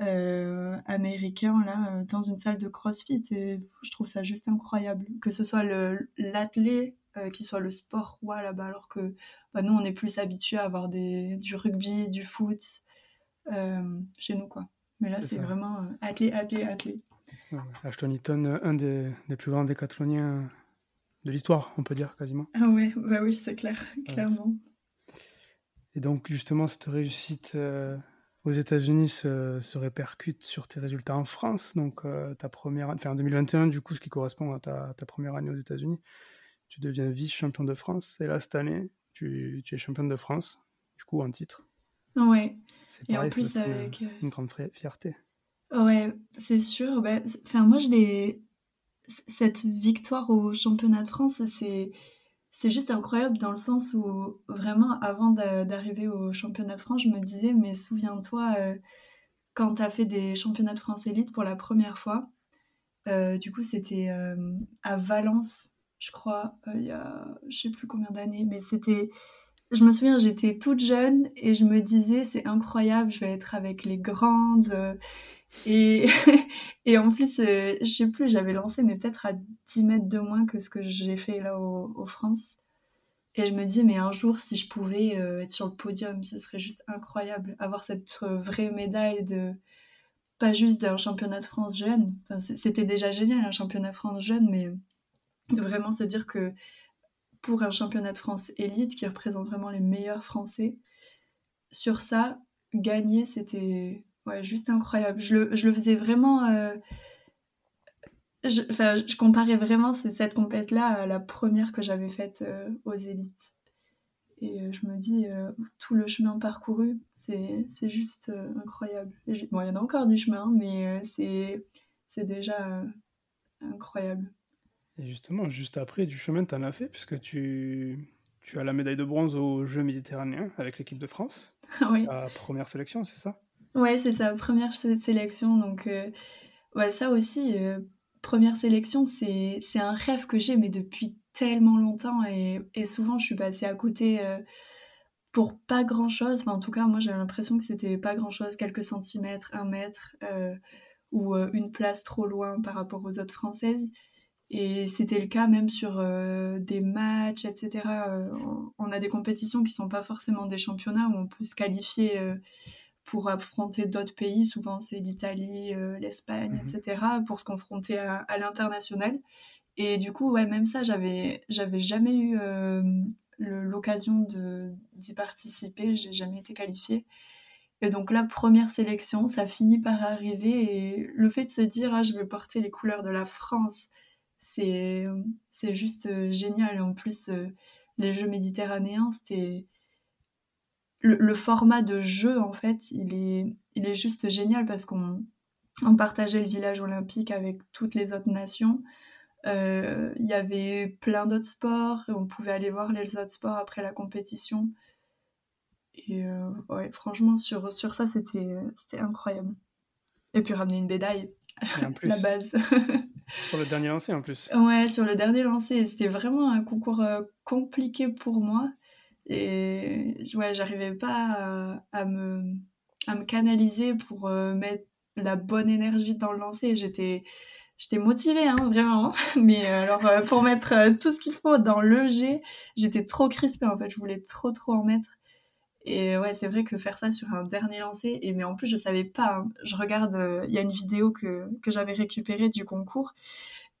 euh, américains, là, euh, dans une salle de CrossFit. Et je trouve ça juste incroyable. Que ce soit le- l'athlète, euh, qui soit le sport roi là-bas, alors que bah, nous, on est plus habitués à avoir des, du rugby, du foot chez nous, quoi. Mais là, C'est vraiment athlé, athlé, athlé. Ouais, Ashton Eaton, un des, des plus grands décathloniens de l'histoire, on peut dire quasiment. Ah ouais, bah oui, c'est clair, clairement. Et donc, justement, cette réussite euh, aux États-Unis se, se répercute sur tes résultats en France. Donc, euh, ta première, enfin, en 2021, du coup, ce qui correspond à ta, ta première année aux États-Unis, tu deviens vice-champion de France. Et là, cette année, tu, tu es championne de France, du coup, en titre. Ouais, C'est et en plus une- avec... euh, une grande fierté. Ouais, c'est sûr. Bah, Enfin, moi, je l'ai. Cette victoire au championnat de France, c'est c'est juste incroyable dans le sens où vraiment, avant d'a- d'arriver au championnat de France, je me disais, mais souviens-toi, euh, quand tu as fait des championnats de France élite pour la première fois, euh, du coup, c'était euh, à Valence, je crois, il y a je sais plus combien d'années, mais c'était. Je me souviens, j'étais toute jeune et je me disais, c'est incroyable, je vais être avec les grandes. et, en plus, euh, je sais plus, j'avais lancé, mais peut-être à 10 mètres de moins que ce que j'ai fait là au, France. Et je me dis, mais un jour, si je pouvais euh, être sur le podium, ce serait juste incroyable. Avoir cette euh, vraie médaille de. Pas juste d'un championnat de France jeune. Enfin, c'était déjà génial, un championnat de France jeune, mais vraiment se dire que pour un championnat de France élite qui représente vraiment les meilleurs Français, sur ça, gagner, c'était ouais, juste incroyable. Je le, je le faisais vraiment. euh, je, enfin, je comparais vraiment cette compète-là à la première que j'avais faite euh, aux élites. Et euh, je me dis, euh, tout le chemin parcouru, c'est juste incroyable. Bon, il y en a encore du chemin, mais c'est c'est déjà incroyable. Et justement, juste après, du chemin, tu en as fait, puisque tu, tu as la médaille de bronze aux Jeux méditerranéens avec l'équipe de France. oui. Ta première sélection, c'est ça? Ouais, c'est sa première sé- sélection. Donc, euh, ça aussi, euh, première sélection, c'est un rêve que j'ai, mais depuis tellement longtemps. Et, et souvent, je suis passée à côté euh, pour pas grand-chose. Enfin, en tout cas, moi, j'ai l'impression que c'était pas grand-chose, quelques centimètres, un mètre, euh, ou euh, une place trop loin par rapport aux autres françaises. Et c'était le cas même sur euh, des matchs, etc. Euh, on- a des compétitions qui sont pas forcément des championnats où on peut se qualifier. euh, pour affronter d'autres pays, souvent c'est l'Italie, euh, l'Espagne, Mhm. etc., pour se confronter à, à l'international. Et du coup, ouais, même ça, j'avais, j'avais jamais eu euh, l'occasion d'y participer, j'ai jamais été qualifiée. Et donc la première sélection, ça finit par arriver, et le fait de se dire, ah, je vais porter les couleurs de la France, c'est, c'est juste euh, génial. Et en plus, euh, les Jeux méditerranéens, c'était le, le format de jeu, en fait, il est, il est juste génial parce qu'on on partageait le village olympique avec toutes les autres nations. Euh, Il y avait plein d'autres sports et on pouvait aller voir les autres sports après la compétition. Et euh, ouais, franchement, sur, sur ça, c'était incroyable. Et puis ramener une médaille, Et en plus, la base. sur le dernier lancé en plus. Ouais, sur le dernier lancé, c'était vraiment un concours euh, compliqué pour moi. Et ouais, j'arrivais pas à, me, à me canaliser pour euh, mettre la bonne énergie dans le lancer. J'étais, j'étais motivée, hein, vraiment. Mais euh, alors, euh, pour mettre tout ce qu'il faut dans le jet, j'étais trop crispée en fait. Je voulais trop, trop en mettre. Et ouais, c'est vrai que faire ça sur un dernier lancer, et mais en plus, je savais pas. hein. Je regarde, il y a une vidéo que, que j'avais récupérée du concours.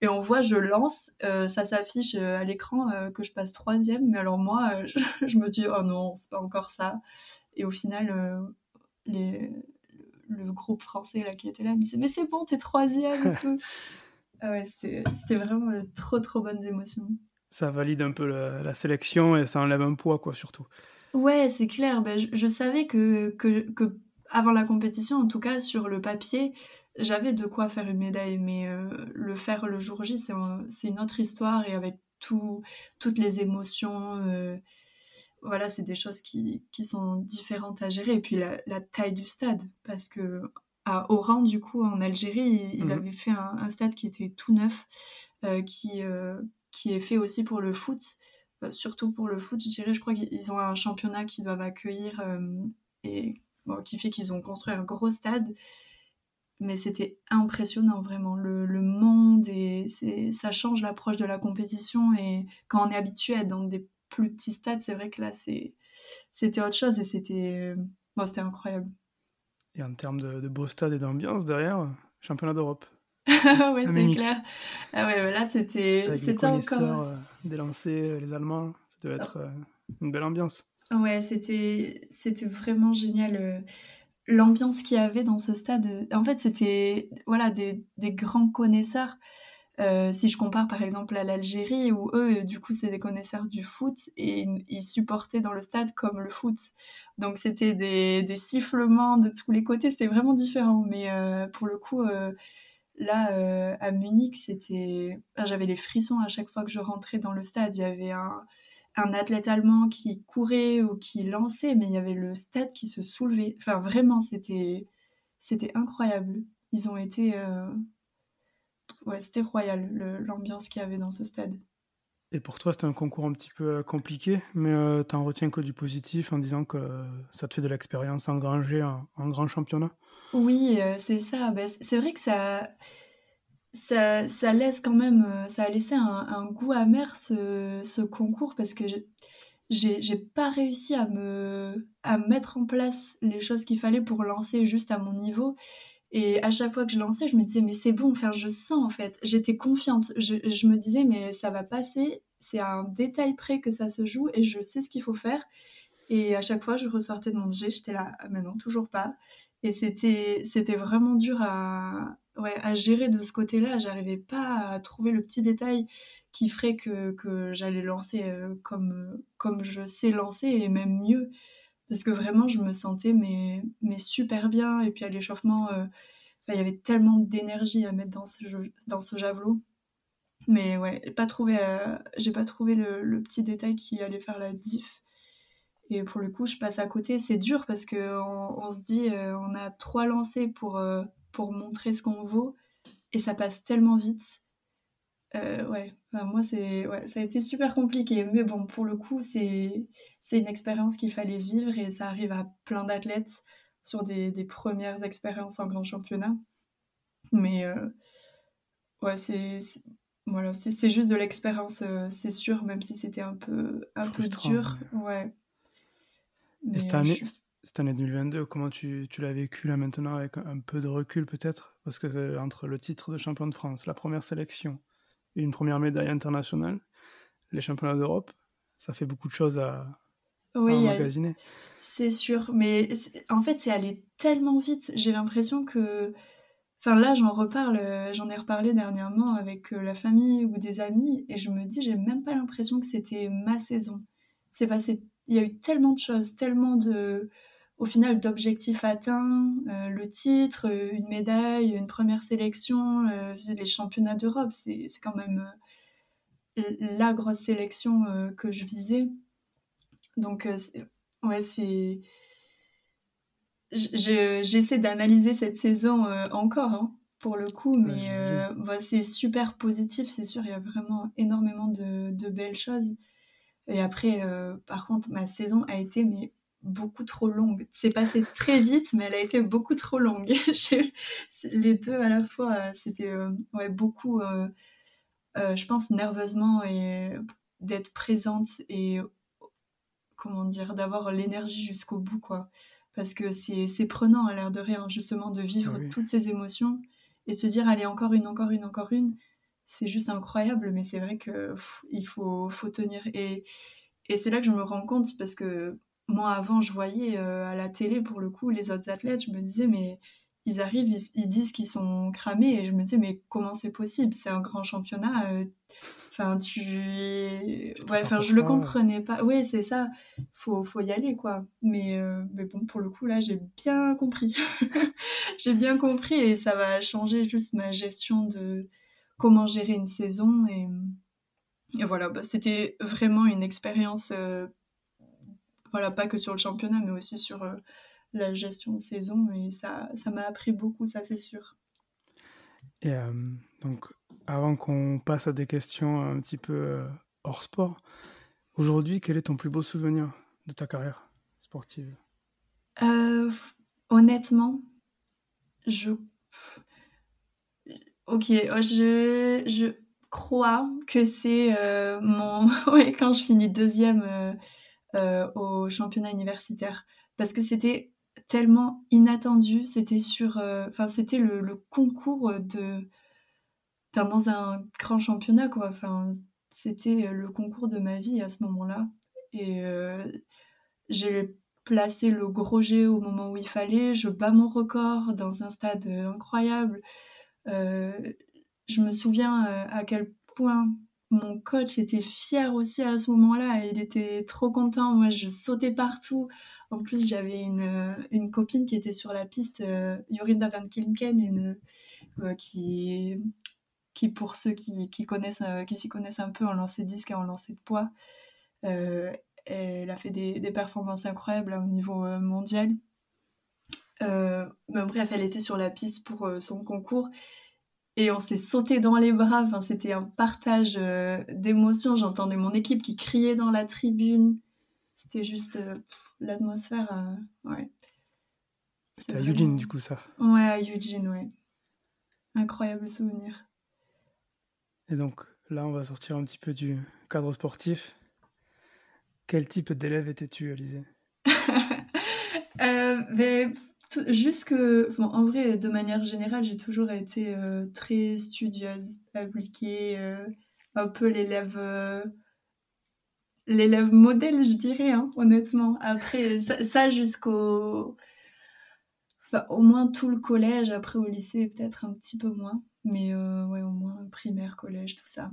Et on voit, je lance, euh, ça s'affiche euh, à l'écran euh, que je passe troisième. Mais alors moi, euh, je, je me dis, oh non, c'est pas encore ça. Et au final, les, le groupe français là, qui était là me disait, mais c'est bon, t'es troisième. Ah ouais, c'était vraiment de trop, trop bonnes émotions. Ça valide un peu la, la sélection et ça enlève un poids, quoi, surtout. Ouais, c'est clair. Ben, je, je savais que, que, que, avant la compétition, en tout cas sur le papier, j'avais de quoi faire une médaille, mais le faire le jour J, c'est une autre histoire et avec tout, toutes les émotions. voilà, c'est des choses qui, qui, sont différentes à gérer. Et puis la, la taille du stade, parce que à Oran, du coup, en Algérie, ils, mmh avaient fait un, stade qui était tout neuf, qui, qui est fait aussi pour le foot. surtout pour le foot, je dirais, je crois qu'ils ont un championnat qu'ils doivent accueillir et qui fait qu'ils ont construit un gros stade mais c'était impressionnant vraiment. Le, le monde et ça change l'approche de la compétition et quand on est habitué à être dans des plus petits stades c'est vrai que là c'est c'était autre chose et c'était bon, c'était incroyable. Et en termes de, de beaux stades et d'ambiance derrière championnat d'Europe. Oui c'est clair. Ah ouais là c'était c'était encore euh, des lancers euh, les Allemands ça devait être euh, une belle ambiance. Ouais c'était c'était vraiment génial l'ambiance qu'il y avait dans ce stade, en fait, c'était voilà des, grands connaisseurs. Euh, si je compare par exemple à l'Algérie, où eux, du coup, c'est des connaisseurs du foot et ils supportaient dans le stade comme le foot. Donc c'était des, sifflements de tous les côtés, c'était vraiment différent. Mais euh, pour le coup, euh, là, à Munich, c'était, j'avais les frissons à chaque fois que je rentrais dans le stade. Il y avait un, un athlète allemand qui courait ou qui lançait, mais il y avait le stade qui se soulevait. Enfin, vraiment, c'était, c'était incroyable. Ils ont été. Euh, ouais, c'était royal, l'ambiance qu'il y avait dans ce stade. Et pour toi, c'était un concours un petit peu euh, compliqué, mais euh, tu en retiens que du positif en disant que ça te fait de l'expérience engrangée en, grand championnat? Oui, c'est ça. Ben, c'est vrai que ça ça, laisse quand même, euh, ça a laissé un, goût amer ce, concours parce que j'ai pas réussi à me, à mettre en place les choses qu'il fallait pour lancer juste à mon niveau. Et à chaque fois que je lançais, je me disais, mais c'est bon, enfin, je sens en fait, j'étais confiante. Je, je, me disais, mais ça va passer, c'est à un détail près que ça se joue et je sais ce qu'il faut faire. Et à chaque fois, je ressortais de mon jet, j'étais là, ah, mais non, toujours pas. Et c'était vraiment dur à, à gérer de ce côté-là. J'arrivais pas à trouver le petit détail qui ferait que, que j'allais lancer euh, comme, comme je sais lancer et même mieux. Parce que vraiment, je me sentais mais, mais super bien. Et puis à l'échauffement, euh, il y avait tellement d'énergie à mettre dans ce, dans ce javelot. Mais ouais, pas trouvé, euh, j'ai pas trouvé le, le, petit détail qui allait faire la diff. Et pour le coup, je passe à côté. C'est dur parce qu'on on se dit, on a trois lancers pour, pour montrer ce qu'on vaut et ça passe tellement vite. Euh, ouais, moi c'est, ouais, ça a été super compliqué, mais bon, pour le coup, c'est, c'est une expérience qu'il fallait vivre et ça arrive à plein d'athlètes sur des, des premières expériences en grand championnat. Mais euh, ouais, c'est, voilà, c'est, juste de l'expérience, euh, c'est sûr, même si c'était un peu, un peu dur. Ouais. Mais, cette année, cette année 2022, comment tu, tu l'as vécu là maintenant avec un peu de recul peut-être? Parce que entre le titre de champion de France, la première sélection et une première médaille internationale, les championnats d'Europe, ça fait beaucoup de choses à, oui, emmagasiner. C'est sûr, mais en fait c'est allé tellement vite, j'ai l'impression que... Enfin là j'en reparle, j'en ai reparlé dernièrement avec euh, la famille ou des amis et je me dis j'ai même pas l'impression que c'était ma saison. C'est passé, il y a eu tellement de choses, tellement de au final d'objectifs atteints, euh, le titre, euh, une médaille, une première sélection, euh, les championnats d'Europe, c'est quand même la grosse sélection que je visais. Donc, ouais, c'est. J'essaie d'analyser cette saison encore, hein, pour le coup, mais bah, c'est super positif, c'est sûr, il y a vraiment énormément de, de belles choses. Et après, par contre, ma saison a été mais beaucoup trop longue. C'est passé très vite, mais elle a été beaucoup trop longue. les deux à la fois, euh, c'était euh, ouais, beaucoup, euh, je pense, nerveusement et d'être présente et comment dire, d'avoir l'énergie jusqu'au bout, quoi. Parce que c'est prenant à l'air de rien, justement, de vivre toutes ces émotions et se dire, allez, encore une, encore une, encore une. C'est juste incroyable, mais c'est vrai que il faut, faut tenir. Et, et c'est là que je me rends compte, parce que moi avant je voyais euh, à la télé pour le coup les autres athlètes, je me disais mais ils arrivent, ils, disent qu'ils sont cramés et je me disais mais comment c'est possible? C'est un grand championnat. Euh, Enfin, tu. Ouais, enfin, je le comprenais pas. Oui, c'est ça. Faut, faut y aller, quoi. Mais, euh, mais bon, pour le coup, là, j'ai bien compris. j'ai bien compris et ça va changer juste ma gestion de comment gérer une saison. Et, et voilà, bah, c'était vraiment une expérience, euh, voilà, pas que sur le championnat, mais aussi sur euh, la gestion de saison. Et ça, ça m'a appris beaucoup, ça, c'est sûr. Et donc, avant qu'on passe à des questions un petit peu euh, hors sport, aujourd'hui, quel est ton plus beau souvenir de ta carrière sportive? Euh, Honnêtement, je. Ok, je, je crois que c'est euh, mon. quand je finis deuxième au championnat universitaire. Parce que c'était tellement inattendu. C'était sur. Enfin, c'était le, concours de dans un grand championnat, quoi. Enfin, c'était le concours de ma vie à ce moment-là. Et euh, j'ai placé le gros jet au moment où il fallait. Je bats mon record dans un stade incroyable. Euh, je me souviens euh, à quel point mon coach était fier aussi à ce moment-là. Il était trop content. Moi, je sautais partout. En plus, j'avais une, une, copine qui était sur la piste, Yorinda Van Kilken, une, qui qui pour ceux qui, connaissent, euh, s'y connaissent un peu en lancer disque et en lancer de poids, euh, elle a fait des, performances incroyables au niveau euh, mondial. mais bref, elle était sur la piste pour son concours et on s'est sauté dans les bras. Enfin, c'était un partage d'émotions. J'entendais mon équipe qui criait dans la tribune. C'était juste l'atmosphère. ouais. C'était à Eugene, du coup, ça. Ouais, à Eugene, ouais. Incroyable souvenir. Et donc là, on va sortir un petit peu du cadre sportif. Quel type d'élève étais-tu, Alizé euh, Jusque, en vrai, de manière générale, j'ai toujours été euh, très studieuse, appliquée, euh, un peu l'élève, euh, l'élève modèle, je dirais, hein, honnêtement. Après, ça, jusqu'au, au moins tout le collège. Après, au lycée, peut-être un petit peu moins. Mais ouais, au moins primaire, collège, tout ça.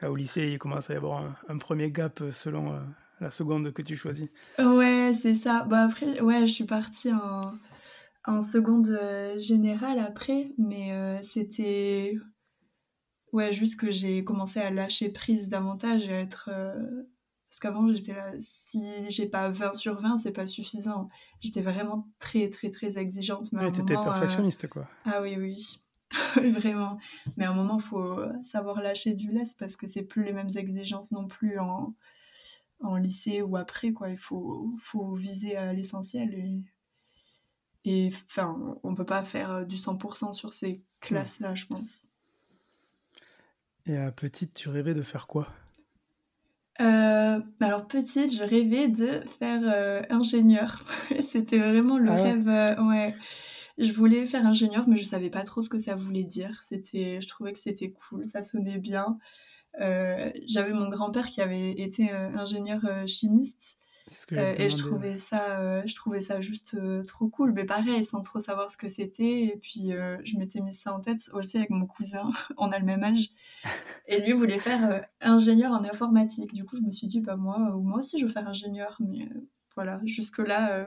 Ah, au lycée, il commence à y avoir un, premier gap selon la seconde que tu choisis. Ouais, c'est ça. Bah après, ouais, je suis partie en, en seconde euh, générale après, mais c'était ouais, juste que j'ai commencé à lâcher prise davantage et à être. Parce qu'avant, j'étais là, si j'ai pas 20 sur 20, c'est pas suffisant. J'étais vraiment très, très, très exigeante. Mais ouais, t'étais perfectionniste, quoi. Ah oui, oui. vraiment. Mais à un moment, il faut savoir lâcher du lest parce que c'est plus les mêmes exigences non plus en, en lycée ou après. Quoi. Il faut, faut viser à l'essentiel. Et, et enfin, on peut pas faire du 100% sur ces classes-là, je pense. Et à petite, tu rêvais de faire quoi? Euh, alors petite, je rêvais de faire euh, ingénieur. C'était vraiment le ah rêve. Euh, ouais je voulais faire ingénieur, mais je savais pas trop ce que ça voulait dire. C'était, je trouvais que c'était cool, ça sonnait bien. Euh, j'avais mon grand-père qui avait été euh, euh, et je trouvais ça, je trouvais ça juste trop cool. Mais pareil, sans trop savoir ce que c'était. Et puis je m'étais mis ça en tête aussi avec mon cousin. On a le même âge. Et lui voulait faire ingénieur en informatique. Du coup, je me suis dit, bah moi, moi aussi, je veux faire ingénieur. Mais voilà, jusque là,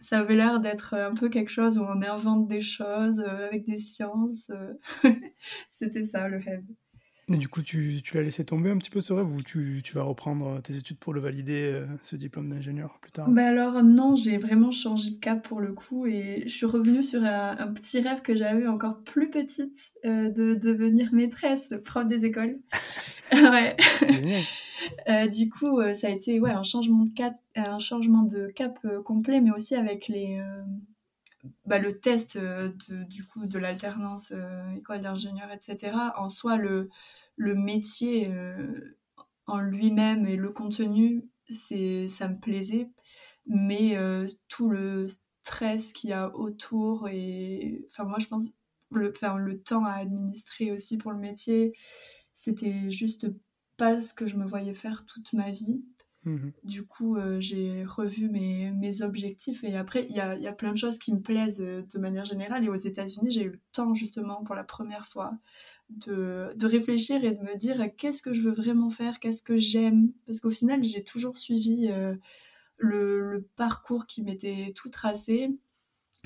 ça avait l'air d'être un peu quelque chose où on invente des choses euh, avec des sciences. Euh. C'était ça le rêve. Et du coup, tu, tu l'as laissé tomber un petit peu ce rêve ou tu, tu vas reprendre tes études pour le valider, euh, ce diplôme d'ingénieur plus tard? Bah Alors non, j'ai vraiment changé de cap pour le coup et je suis revenue sur un, petit rêve que j'avais encore plus petite, de devenir maîtresse, prof des écoles. ouais. Euh, du coup, euh, ça a été ouais, un changement de cap, un changement de cap euh, complet, mais aussi avec les, bah, le test de, du coup de l'alternance école d'ingénieur, etc. En soi, le, le métier en lui-même et le contenu, c'est, ça me plaisait, mais tout le stress qu'il y a autour et enfin moi je pense le, le temps à administrer aussi pour le métier, c'était juste pas ce que je me voyais faire toute ma vie. Mhm. Du coup, euh, j'ai revu mes, mes objectifs et après, il y a, y a plein de choses qui me plaisent euh, de manière générale. Et aux États-Unis, j'ai eu le temps justement pour la première fois de, de réfléchir et de me dire qu'est-ce que je veux vraiment faire, qu'est-ce que j'aime? Parce qu'au final, j'ai toujours suivi euh, le, le parcours qui m'était tout tracé.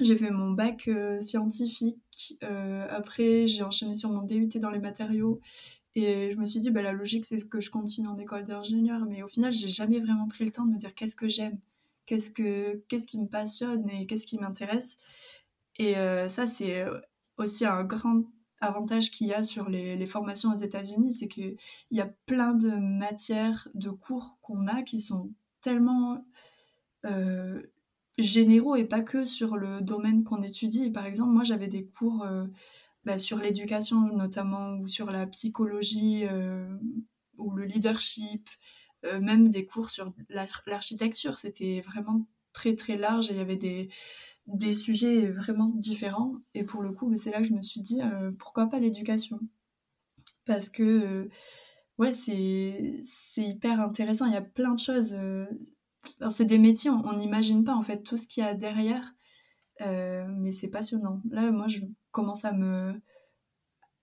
J'ai fait mon bac scientifique. après, j'ai enchaîné sur mon DUT dans les matériaux. Et je me suis dit, bah, la logique, c'est que je continue en école d'ingénieur. Mais au final, j'ai jamais vraiment pris le temps de me dire qu'est-ce que j'aime, qu'est-ce, que, qu'est-ce qui me passionne et qu'est-ce qui m'intéresse. Et euh, ça, c'est aussi un grand avantage qu'il y a sur les, formations aux États-Unis, c'est qu'il y a plein de matières, de cours qu'on a qui sont tellement euh, généraux et pas que sur le domaine qu'on étudie. Par exemple, moi, j'avais des cours euh, bah, sur l'éducation notamment, ou sur la psychologie, euh, ou le leadership, euh, même des cours sur l'ar- l'architecture. C'était vraiment très très large et il y avait des, des sujets vraiment différents. Et pour le coup, bah, c'est là que je me suis dit, euh, pourquoi pas l'éducation? Parce que, ouais, c'est hyper intéressant. Il y a plein de choses. c'est des métiers, on n'imagine pas en fait tout ce qu'il y a derrière. Euh, mais c'est passionnant. Là, moi, je commence à me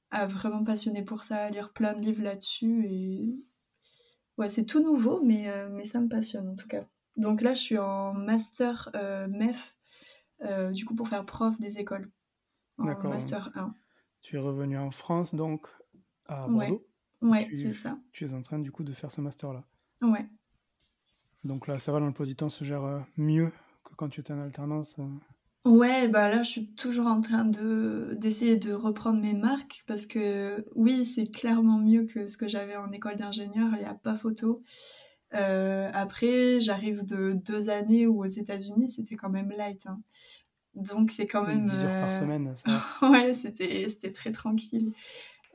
à vraiment passionner pour ça, à lire plein de livres là-dessus. Et ouais, c'est tout nouveau, mais, euh, mais ça me passionne en tout cas. Donc là, je suis en master euh, MEF, du coup, pour faire prof des écoles. En D'accord. master 1. Tu es revenu en France, donc, à. Bordeaux. Ouais, c'est ça. Tu es en train, du coup, de faire ce master-là. Ouais. Donc là, ça va, l'emploi du temps se gère mieux que quand tu étais en alternance. Ouais, bah là, je suis toujours en train de d'essayer de reprendre mes marques parce que oui, c'est clairement mieux que ce que j'avais en école d'ingénieur, il n'y a pas photo. Euh, après, j'arrive de deux années où aux États-Unis, c'était quand même light. hein. Donc, c'est quand même. 10 heures par euh, semaine, ça. Ouais, c'était c'était très tranquille.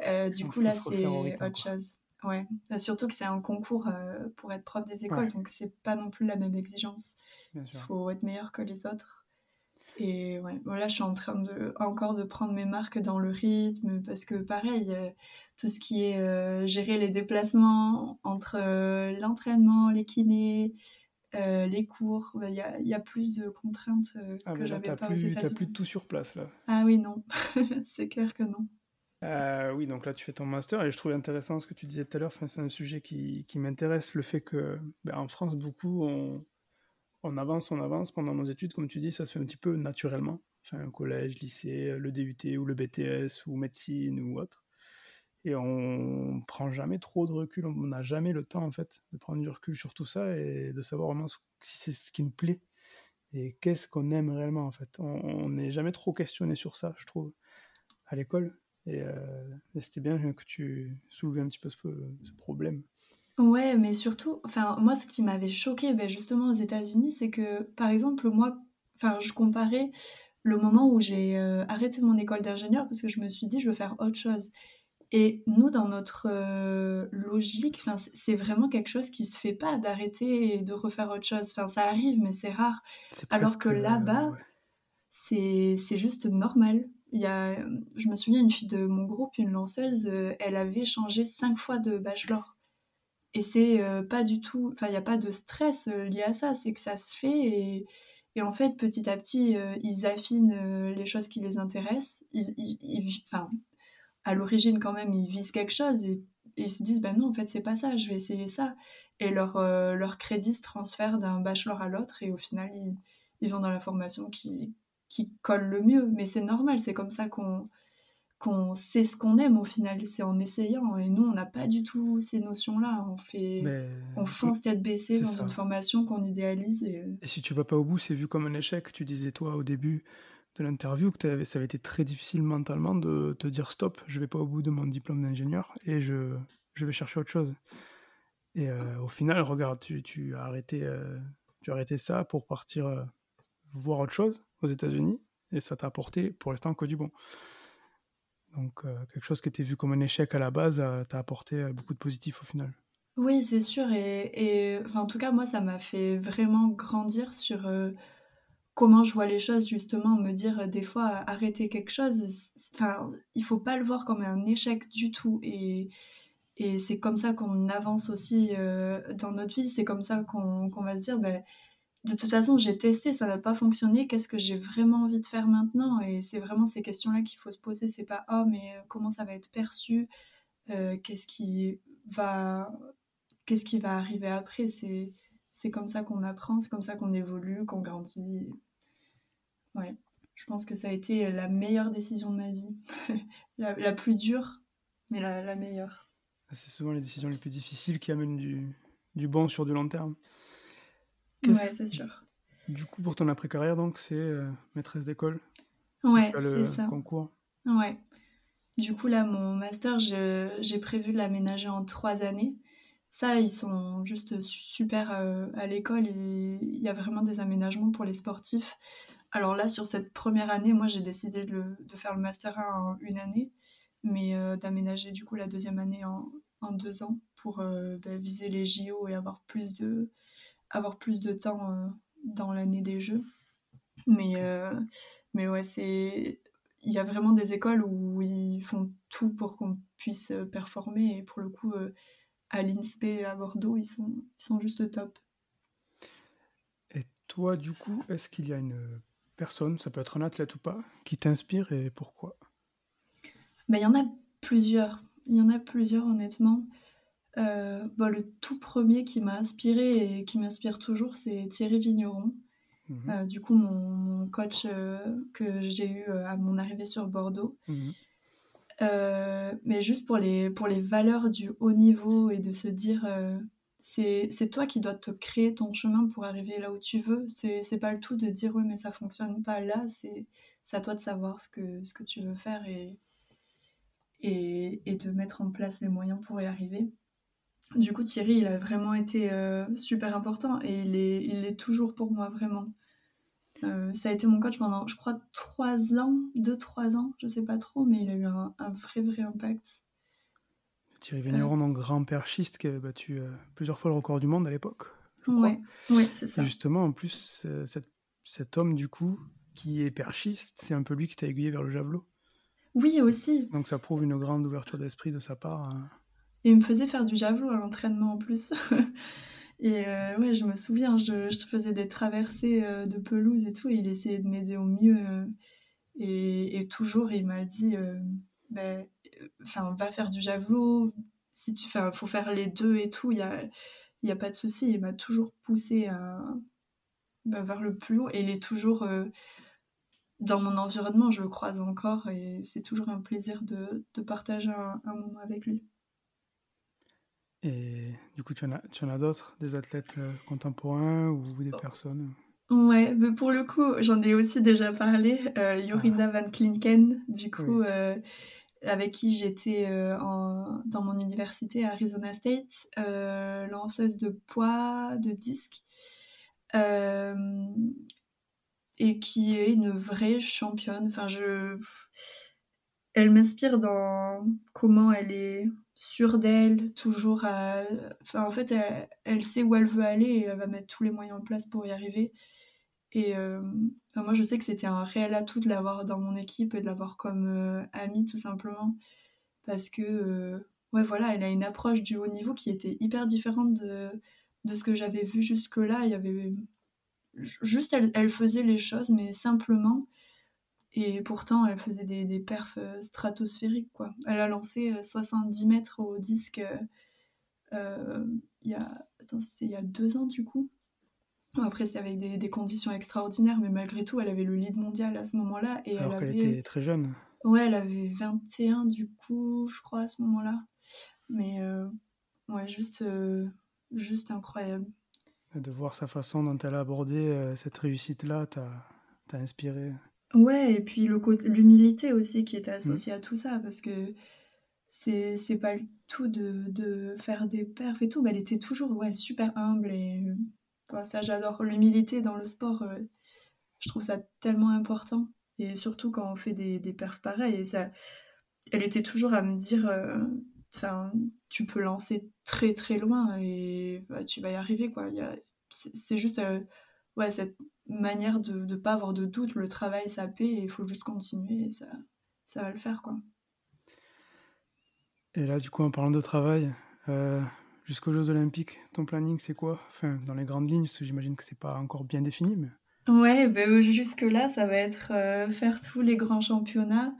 Euh, du coup, là, c'est autre chose. Ouais. Euh, Surtout que c'est un concours pour être prof des écoles, Ouais. donc c'est pas non plus la même exigence. Bien Il faut être meilleur que les autres. Et ouais, bon, là, je suis en train de, encore de prendre mes marques dans le rythme, parce que pareil, euh, tout ce qui est euh, gérer les déplacements entre euh, l'entraînement, les kinés, les cours, bah, il y, a, il y a plus de contraintes Ah, que j'avais t'as pas aux plus, t'as États-Unis. plus de tout sur place, là. Ah oui, non, c'est clair que non. Oui, donc là, tu fais ton master et je trouvais intéressant ce que tu disais tout à l'heure. Enfin, c'est un sujet qui, qui m'intéresse, le fait que, ben, en France, beaucoup, on, on avance, on avance pendant nos études, comme tu dis, ça se fait un petit peu naturellement. Enfin, collège, lycée, le DUT ou le BTS ou médecine ou autre. Et on prend jamais trop de recul, on n'a jamais le temps, en fait, de prendre du recul sur tout ça et de savoir vraiment si c'est ce qui nous plaît et qu'est-ce qu'on aime réellement, en fait. On n'est jamais trop questionné sur ça, je trouve, à l'école. Et, euh, c'était bien que tu soulevais un petit peu ce problème. Ouais, mais surtout, enfin, moi, ce qui m'avait choqué, ben, justement, aux États-Unis, c'est que, par exemple, moi, enfin, je comparais le moment où j'ai euh, arrêté mon école d'ingénieur parce que je me suis dit, je veux faire autre chose. Et nous, dans notre euh, logique, c'est- vraiment quelque chose qui se fait pas d'arrêter et de refaire autre chose. Enfin, ça arrive, mais c'est rare. Alors que là-bas, euh, ouais. c'est c'est juste normal. Il y a, je me souviens, une fille de mon groupe, une lanceuse, euh, elle avait changé cinq fois de bachelor. Et c'est euh, pas du tout, enfin, il n'y a pas de stress euh, lié à ça, c'est que ça se fait et, en fait, petit à petit, euh, ils affinent les choses qui les intéressent. Ils, ils- à l'origine, quand même, ils visent quelque chose et, ils se disent, bah non, en fait, c'est pas ça, je vais essayer ça. Et leur, leur crédit se transfère d'un bachelor à l'autre et au final, ils, ils vont dans la formation qui, qui colle le mieux. Mais c'est normal, c'est comme ça qu'on qu'on sait ce qu'on aime au final, c'est en essayant. Et nous, on n'a pas du tout ces notions-là. On fait, Mais- on fonce tête baissée dans ça. une formation qu'on idéalise. Et... Et si tu vas pas au bout, c'est vu comme un échec. Tu disais toi au début de l'interview que ça avait été très difficile mentalement de te dire stop, je vais pas au bout de mon diplôme d'ingénieur et je, je vais chercher autre chose. Et euh, au final, regarde, tu, tu as arrêté, euh, tu as arrêté ça pour partir euh, voir autre chose aux États-Unis et ça t'a apporté pour l'instant que du bon. Donc euh, quelque chose qui était vu comme un échec à la base euh, t'a apporté euh, beaucoup de positif au final. Oui, c'est sûr. Et, et en tout cas, moi, ça m'a fait vraiment grandir sur euh, comment je vois les choses, justement, me dire des fois arrêter quelque chose. Enfin, il faut pas le voir comme un échec du tout. Et, Et c'est comme ça qu'on avance aussi dans notre vie. C'est comme ça qu'on va se dire, ben, de toute façon, j'ai testé, ça n'a pas fonctionné. Qu'est-ce que j'ai vraiment envie de faire maintenant? Et c'est vraiment ces questions-là qu'il faut se poser. C'est pas, oh, mais comment ça va être perçu? Qu'est-ce qui va qu'est-ce qui va arriver après? C'est c'est comme ça qu'on apprend, c'est comme ça qu'on évolue, qu'on grandit. Ouais, je pense que ça a été la meilleure décision de ma vie. la, plus dure, mais la, meilleure. Ah, c'est souvent les décisions les plus difficiles qui amènent du, du bon sur du long terme. Ouais, c'est sûr. Du coup, pour ton après-carrière, donc, c'est euh, maîtresse d'école Ouais, c'est ça. concours Ouais. Du coup, là, mon master, j'ai prévu de l'aménager en trois années. Ça, ils sont juste super euh, à l'école il y a vraiment des aménagements pour les sportifs. Alors là, sur cette première année, moi, j'ai décidé de, faire le Master 1 en une année, mais euh, d'aménager du coup la deuxième année en, deux ans pour bah, viser les JO et avoir plus de, avoir plus de temps dans l'année des Jeux. Mais, mais ouais, c'est il y a vraiment des écoles où ils font tout pour qu'on puisse performer et pour le coup à l'INSPE à Bordeaux, ils sont, ils sont juste top. Et toi, du coup, est-ce qu'il y a une personne, ça peut être un athlète ou pas, qui t'inspire et pourquoi? Ben, Il y en a plusieurs. Il y en a plusieurs, honnêtement. Euh, bah, le tout premier qui m'a inspiré et qui m'inspire toujours, c'est Thierry Vigneron. Mhm. Euh, du coup, mon, coach euh, que j'ai eu à mon arrivée sur Bordeaux. Mhm. Mais juste pour les, pour les valeurs du haut niveau et de se dire c'est toi qui dois te créer ton chemin pour arriver là où tu veux. C'est pas le tout de dire oui mais ça fonctionne pas là, c'est à toi de savoir ce que, ce que tu veux faire et, et, et, de mettre en place les moyens pour y arriver. Du coup Thierry il a vraiment été euh, super important et il est, il est toujours pour moi vraiment. Euh, ça a été mon coach pendant, je crois, trois ans, deux, trois ans, je sais pas trop, mais il a eu un, vrai, vrai impact. Thierry Vigneron, euh... grand perchiste qui a battu euh, plusieurs fois le record du monde à l'époque, je crois. Oui, c'est ça. justement, en plus, cet homme, du coup, qui est perchiste, c'est un peu lui qui t'a aiguillé vers le javelot. Oui, aussi. Donc ça prouve une grande ouverture d'esprit de sa part. Hein. Il me faisait faire du javelot à l'entraînement en plus. Et euh, ouais, je me souviens, je, faisais des traversées euh, de pelouse et tout, et il essayait de m'aider au mieux. Euh, et, toujours, il m'a dit, ben, va faire du javelot, si tu faut faire les deux et tout, il n'y a, y a pas de souci. Il m'a toujours poussé à, ben, vers le plus haut, et il est toujours dans mon environnement, je le croise encore, et c'est toujours un plaisir de partager un moment avec lui. Et du coup, tu en as, tu en as d'autres, des athlètes euh, contemporains ou des personnes? Ouais, mais pour le coup, j'en ai aussi déjà parlé. Euh, Jorina ah. Van Klinken, du coup, euh, avec qui j'étais dans mon université à Arizona State, lanceuse de poids, de disques, et qui est une vraie championne. Enfin, je elle m'inspire dans comment elle est sûre d'elle, toujours à... Enfin, en fait, elle, sait où elle veut aller et elle va mettre tous les moyens en place pour y arriver. Et euh, moi, je sais que c'était un réel atout de l'avoir dans mon équipe et de l'avoir comme euh, amie, tout simplement. Parce que, euh, ouais, voilà, elle a une approche du haut niveau qui était hyper différente de, de ce que j'avais vu jusque-là. Il y avait... Juste, elle, elle faisait les choses, mais simplement. Et pourtant, elle faisait des, des perfs euh, stratosphériques, quoi. Elle a lancé 70 euh, mètres au disque euh, il y a... Attends, c'était il y a deux ans, du coup. Après, c'était avec des, des, conditions extraordinaires, mais malgré tout, elle avait le lead mondial à ce moment-là. Et Alors qu'elle était très jeune. Ouais, elle avait 21, du coup, je crois, à ce moment-là. Mais ouais, juste, juste incroyable. De voir sa façon dont elle a abordé cette réussite-là, t'as inspiré. Ouais, et puis l'humilité aussi qui était associée mmh. à tout ça, parce que c'est c'est pas le tout de, de faire des perfs et tout, mais elle était toujours ouais, super humble et ça j'adore l'humilité dans le sport, euh, je trouve ça tellement important et surtout quand on fait des, des perfs pareils et ça elle était toujours à me dire euh, tu peux lancer très très loin et bah, tu vas y arriver quoi, c'est juste euh, ouais cette manière de ne pas avoir de doute. Le travail, ça paie et il faut juste continuer et ça, ça va le faire, quoi. Et là, du coup, en parlant de travail, euh, jusqu'aux Jeux Olympiques, ton planning, c'est quoi? Enfin, dans les grandes lignes, j'imagine que c'est pas encore bien défini, mais. Ouais, ben, jusque-là, ça va être euh, faire tous les grands championnats.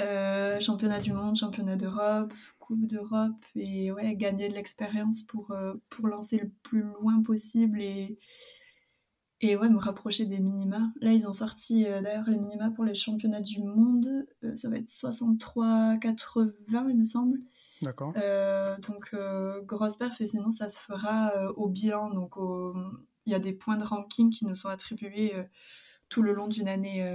Euh, championnat du monde, championnat d'Europe, Coupe d'Europe, et ouais, gagner de l'expérience pour, pour lancer le plus loin possible et, et ouais, me rapprocher des minima. Là, ils ont sorti d'ailleurs les minima pour les championnats du monde. ça va être 63-80, il me semble. D'accord. Euh, donc, euh, grosse perf, et sinon, ça se fera euh, au bilan. Donc, il y a des points de ranking qui nous sont attribués tout le long d'une année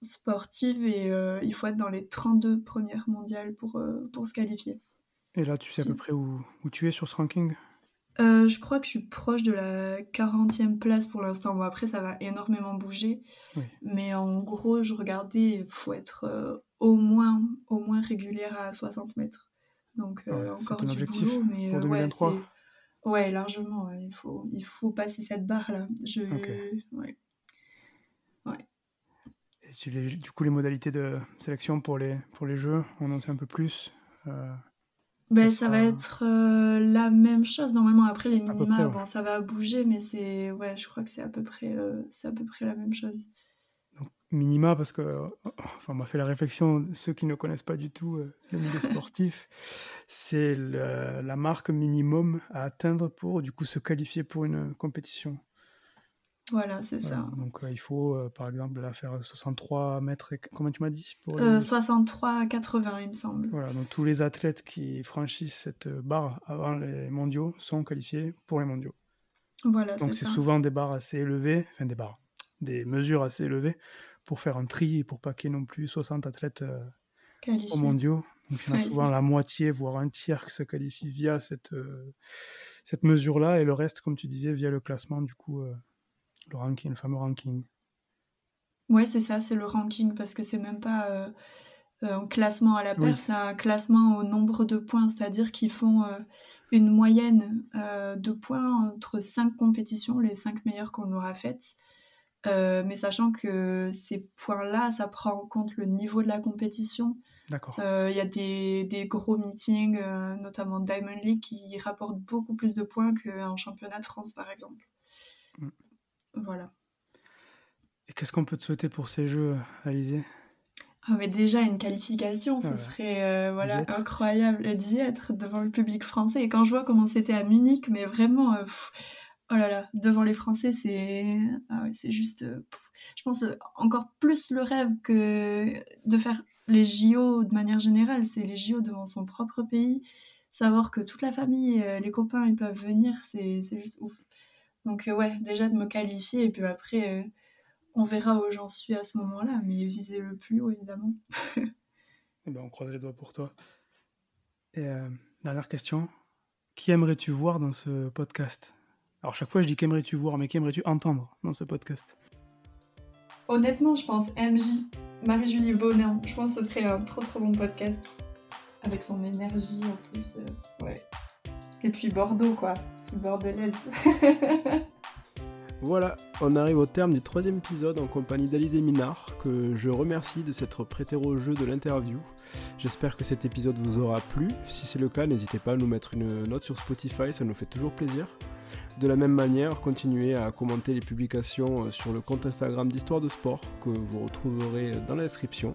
sportive et il faut être dans les 32 premières mondiales pour, pour se qualifier. Et là, tu sais à peu près où, où tu es sur ce ranking? Je crois que je suis proche de la 40e place pour l'instant. Bon, après, ça va énormément bouger. Mais en gros, je regardais, il faut être au moins, au moins régulière à 60 mètres. Donc euh, encore du boulot, mais pour 2023. Euh, ouais, ouais, largement. Il, faut, il faut passer cette barre-là. Je... Ouais. ouais. Et du coup, les modalités de sélection pour les, pour les jeux, on en sait un peu plus euh, ben, ça, va être la même chose normalement. Après les minima bon ça va bouger mais c'est ouais je crois que c'est à peu près c'est à peu près la même chose. Minima parce que, enfin, on m'a fait la réflexion, ceux qui ne connaissent pas du tout euh, le milieu sportif, c'est la marque minimum à atteindre pour du coup se qualifier pour une compétition. Voilà, c'est ça. Donc euh, il faut, euh, par exemple, la faire 63 mètres, et... comment tu m'as dit? Pour 63 80, il me semble. Voilà, donc tous les athlètes qui franchissent cette barre avant les mondiaux sont qualifiés pour les mondiaux. Voilà, donc c'est souvent des barres assez élevées, enfin des barres, des mesures assez élevées pour faire un tri et pour pas qu'il y ait non plus 60 athlètes euh, au mondiaux. Donc il y en a souvent la moitié, voire un tiers qui se qualifient via cette, euh, cette mesure-là et le reste, comme tu disais, via le classement, du coup, euh, le ranking, le fameux ranking. Ouais, c'est ça, c'est le ranking parce que c'est même pas un classement à la perf, c'est un classement au nombre de points, c'est-à-dire qu'ils font une moyenne de points entre cinq compétitions, les cinq meilleures qu'on aura faites. Euh, mais sachant que ces points-là, ça prend en compte le niveau de la compétition. D'accord. Euh, il y a des, des gros meetings, euh, notamment Diamond League, qui rapportent beaucoup plus de points qu'un championnat de France, par exemple. Mm. Voilà. Et qu'est-ce qu'on peut te souhaiter pour ces jeux, Alizé? Ah, mais déjà une qualification, ce serait voilà incroyable d'y être devant le public français. Et quand je vois comment c'était à Munich, mais vraiment, oh là là, devant les Français, c'est ah c'est juste, euh, je pense, euh, encore plus le rêve que de faire les JO de manière générale. C'est les JO devant son propre pays. Savoir que toute la famille, euh, les copains, ils peuvent venir, c'est juste ouf. Donc ouais, déjà de me qualifier et puis après, on verra où j'en suis à ce moment-là, mais viser le plus haut, évidemment. Eh ben, on croise les doigts pour toi. Et dernière question, qui aimerais-tu voir dans ce podcast? Alors chaque fois je dis qu'aimerais-tu voir, mais qu'aimerais-tu entendre dans ce podcast? Honnêtement, je pense MJ, Marie-Julie Bonin. Je pense que ce serait un trop trop bon podcast. Avec son énergie en plus. Euh, ouais. Et puis Bordeaux, quoi. C'est bordelaise. Voilà, on arrive au terme du troisième épisode en compagnie d'Alizé Minard, que je remercie de s'être prêté au jeu de l'interview. J'espère que cet épisode vous aura plu. Si c'est le cas, n'hésitez pas à nous mettre une note sur Spotify, ça nous fait toujours plaisir. De la même manière, continuez à commenter les publications sur le compte Instagram d'Histoire de Sport que vous retrouverez dans la description.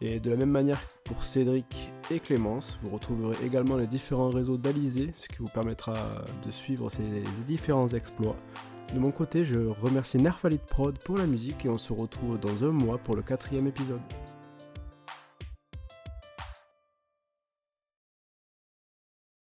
Et de la même manière pour Cédric et Clémence, vous retrouverez également les différents réseaux d'Alizé, ce qui vous permettra de suivre ces différents exploits. De mon côté, je remercie Nerfalit Prod pour la musique et on se retrouve dans un mois pour le quatrième épisode.